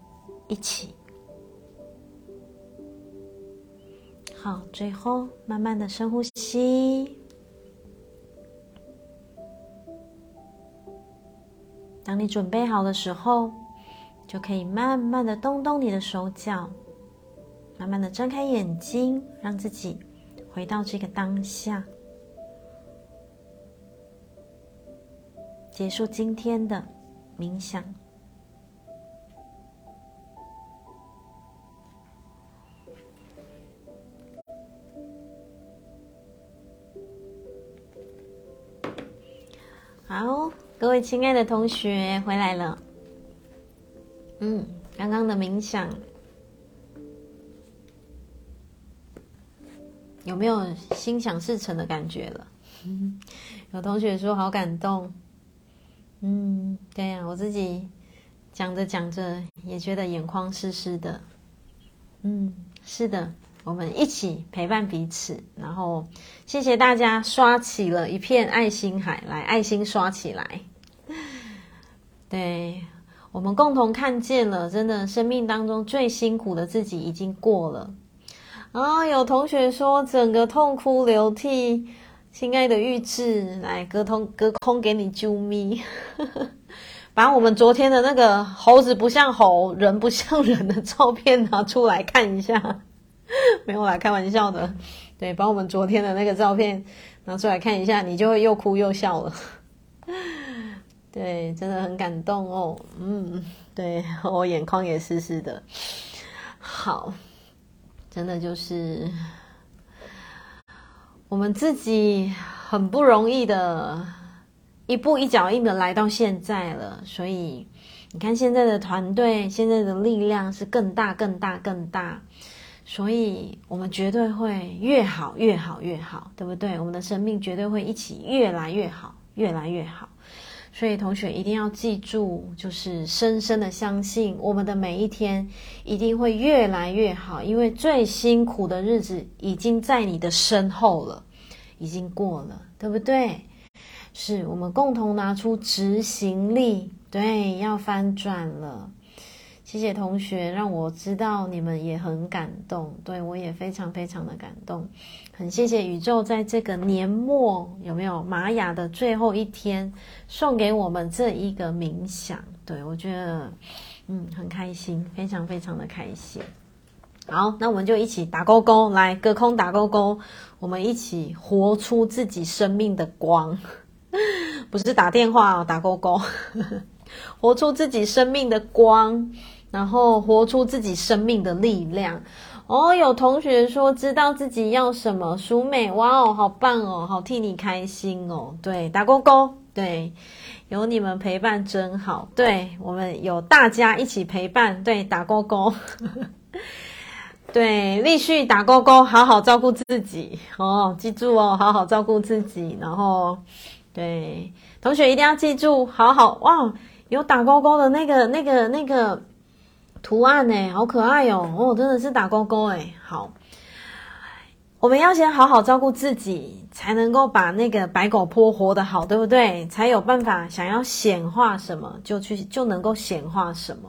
一起。好，最后慢慢的深呼吸。当你准备好的时候，就可以慢慢的动动你的手脚，慢慢的睁开眼睛，让自己回到这个当下。结束今天的冥想。好，各位亲爱的同学回来了。嗯，刚刚的冥想有没有心想事成的感觉了？有同学说好感动。嗯，对呀，我自己讲着讲着也觉得眼眶湿湿的。嗯，是的，我们一起陪伴彼此，然后谢谢大家刷起了一片爱心海，来，爱心刷起来。对，我们共同看见了，真的生命当中最辛苦的自己已经过了。啊，有同学说整个痛哭流涕。亲爱的玉智，来隔通隔空给你啾咪，把我们昨天的那个猴子不像猴，人不像人的照片拿出来看一下，没有啦，开玩笑的。对，把我们昨天的那个照片拿出来看一下，你就会又哭又笑了。对，真的很感动哦。嗯，对，我眼眶也湿湿的。好，真的就是。我们自己很不容易的，一步一脚印的来到现在了，所以你看现在的团队，现在的力量是更大、更大、更大，所以我们绝对会越好、越好、越好，对不对？我们的生命绝对会一起越来越好、越来越好。所以同学一定要记住，就是深深的相信，我们的每一天一定会越来越好，因为最辛苦的日子已经在你的身后了，已经过了，对不对？是我们共同拿出执行力，对，要翻转了。谢谢同学，让我知道你们也很感动，对，我也非常非常的感动。很谢谢宇宙在这个年末有没有玛雅的最后一天送给我们这一个冥想，对，我觉得嗯很开心，非常非常的开心。好，那我们就一起打勾勾，来隔空打勾勾，我们一起活出自己生命的光，不是打电话哦，打勾勾，活出自己生命的光。然后活出自己生命的力量哦！有同学说知道自己要什么，淑美哇哦，好棒哦，好替你开心哦！对，打勾勾，对，有你们陪伴真好，对，我们有大家一起陪伴，对，打勾勾，对，继续打勾勾，好好照顾自己哦，记住哦，好好照顾自己，然后对，同学一定要记住，好好哇，有打勾勾的那个、那个、那个。图案呢，好可爱哟！哦，真的是打勾勾哎。好，我们要先好好照顾自己，才能够把那个白狗坡活得好，对不对？才有办法想要显化什么就去就能够显化什么。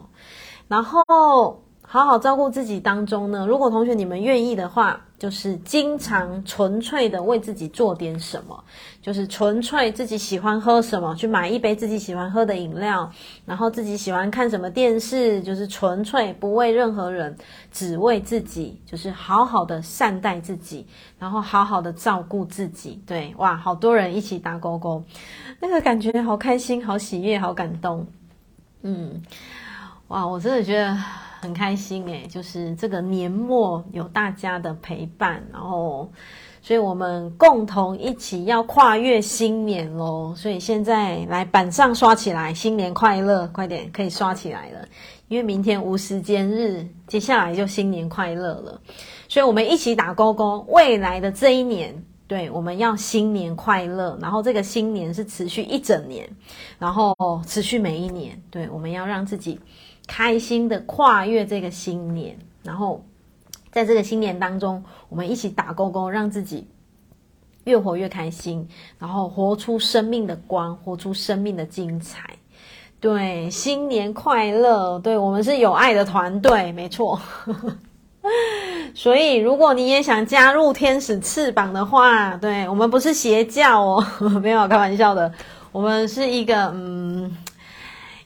然后好好照顾自己当中呢，如果同学你们愿意的话。就是经常纯粹的为自己做点什么，就是纯粹自己喜欢喝什么，去买一杯自己喜欢喝的饮料，然后自己喜欢看什么电视，就是纯粹不为任何人，只为自己，就是好好的善待自己，然后好好的照顾自己。对，哇，好多人一起打勾勾，那个感觉好开心，好喜悦，好感动。嗯，哇，我真的觉得。很开心诶，就是这个年末有大家的陪伴，然后，所以我们共同一起要跨越新年咯。所以现在来板上刷起来，新年快乐，快点可以刷起来了。因为明天无时间日，接下来就新年快乐了。所以我们一起打勾勾，未来的这一年，对，我们要新年快乐。然后这个新年是持续一整年，然后持续每一年。对，我们要让自己。开心的跨越这个新年，然后在这个新年当中，我们一起打勾勾，让自己越活越开心，然后活出生命的光，活出生命的精彩。对，新年快乐！对，我们是有爱的团队，没错。所以，如果你也想加入天使翅膀的话，对，我们不是邪教哦，没有开玩笑的，我们是一个嗯。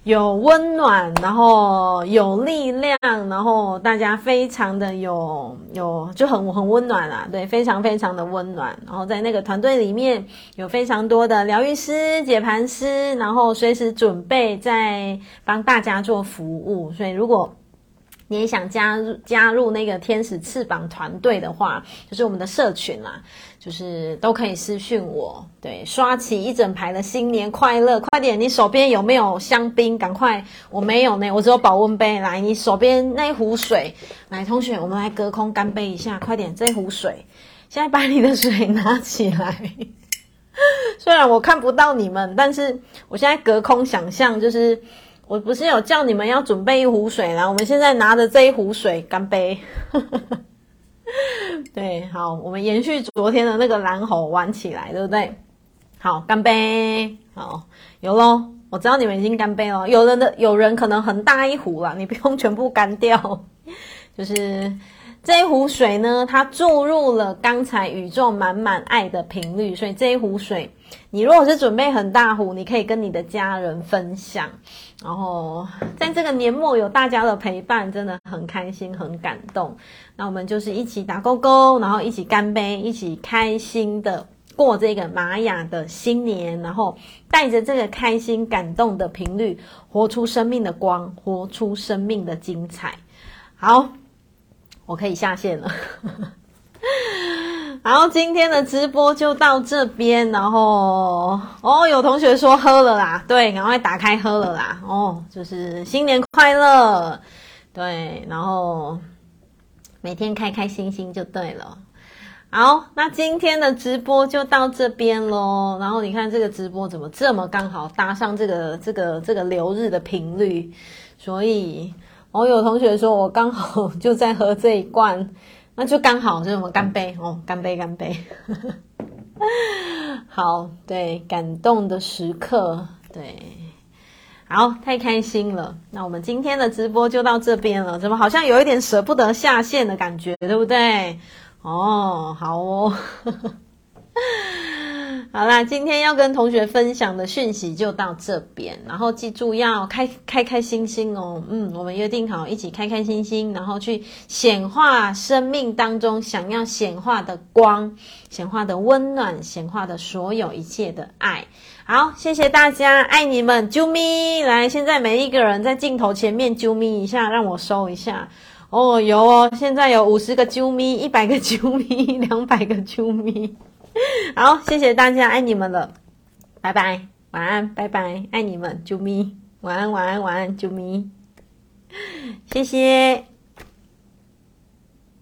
有温暖，然后有力量，然后大家非常的有有就很很温暖啦，对，非常非常的温暖。然后在那个团队里面有非常多的疗愈师、解盘师，然后随时准备在帮大家做服务。所以如果你也想加入加入那个天使翅膀团队的话，就是我们的社群啦，就是都可以私讯我。对，刷起一整排的新年快乐，快点！你手边有没有香槟？赶快！我没有呢，我只有保温杯。来，你手边那一壶水，来，同学，我们来隔空干杯一下，快点！这一壶水，现在把你的水拿起来。虽然我看不到你们，但是我现在隔空想象，就是。我不是有叫你们要准备一壶水啦，我们现在拿着这一壶水干杯。对，好，我们延续昨天的那个蓝猴玩起来，对不对？好，干杯。好，有咯，我知道你们已经干杯了。有人的有人可能很大一壶啦，你不用全部干掉。就是这一壶水呢，它注入了刚才宇宙满满爱的频率，所以这一壶水，你如果是准备很大壶，你可以跟你的家人分享。然后在这个年末有大家的陪伴，真的很开心，很感动。那我们就是一起打勾勾，然后一起干杯，一起开心的过这个玛雅的新年，然后带着这个开心、感动的频率，活出生命的光，活出生命的精彩。好，我可以下线了。然后今天的直播就到这边，然后哦，有同学说喝了啦，对，赶快打开喝了啦，哦，就是新年快乐，对，然后每天开开心心就对了。好，那今天的直播就到这边喽。然后你看这个直播怎么这么刚好搭上这个这个这个流日的频率，所以哦，有同学说我刚好就在喝这一罐。那就刚好，就是我们干杯哦，干杯干杯。好，对，感动的时刻，对，好，太开心了。那我们今天的直播就到这边了，怎么好像有一点舍不得下线的感觉，对不对？哦，好哦。好啦，今天要跟同学分享的讯息就到这边，然后记住要开开开心心哦。嗯，我们约定好一起开开心心，然后去显化生命当中想要显化的光、显化的温暖、显化的所有一切的爱。好，谢谢大家，爱你们，啾咪！来，现在每一个人在镜头前面啾咪一下，让我收一下。哦，有哦，现在有五十个啾咪，一百个啾咪，两百个啾咪。好，谢谢大家，爱你们了，拜拜，晚安，拜拜，爱你们，啾咪，晚安，晚安，晚安，啾咪，谢谢。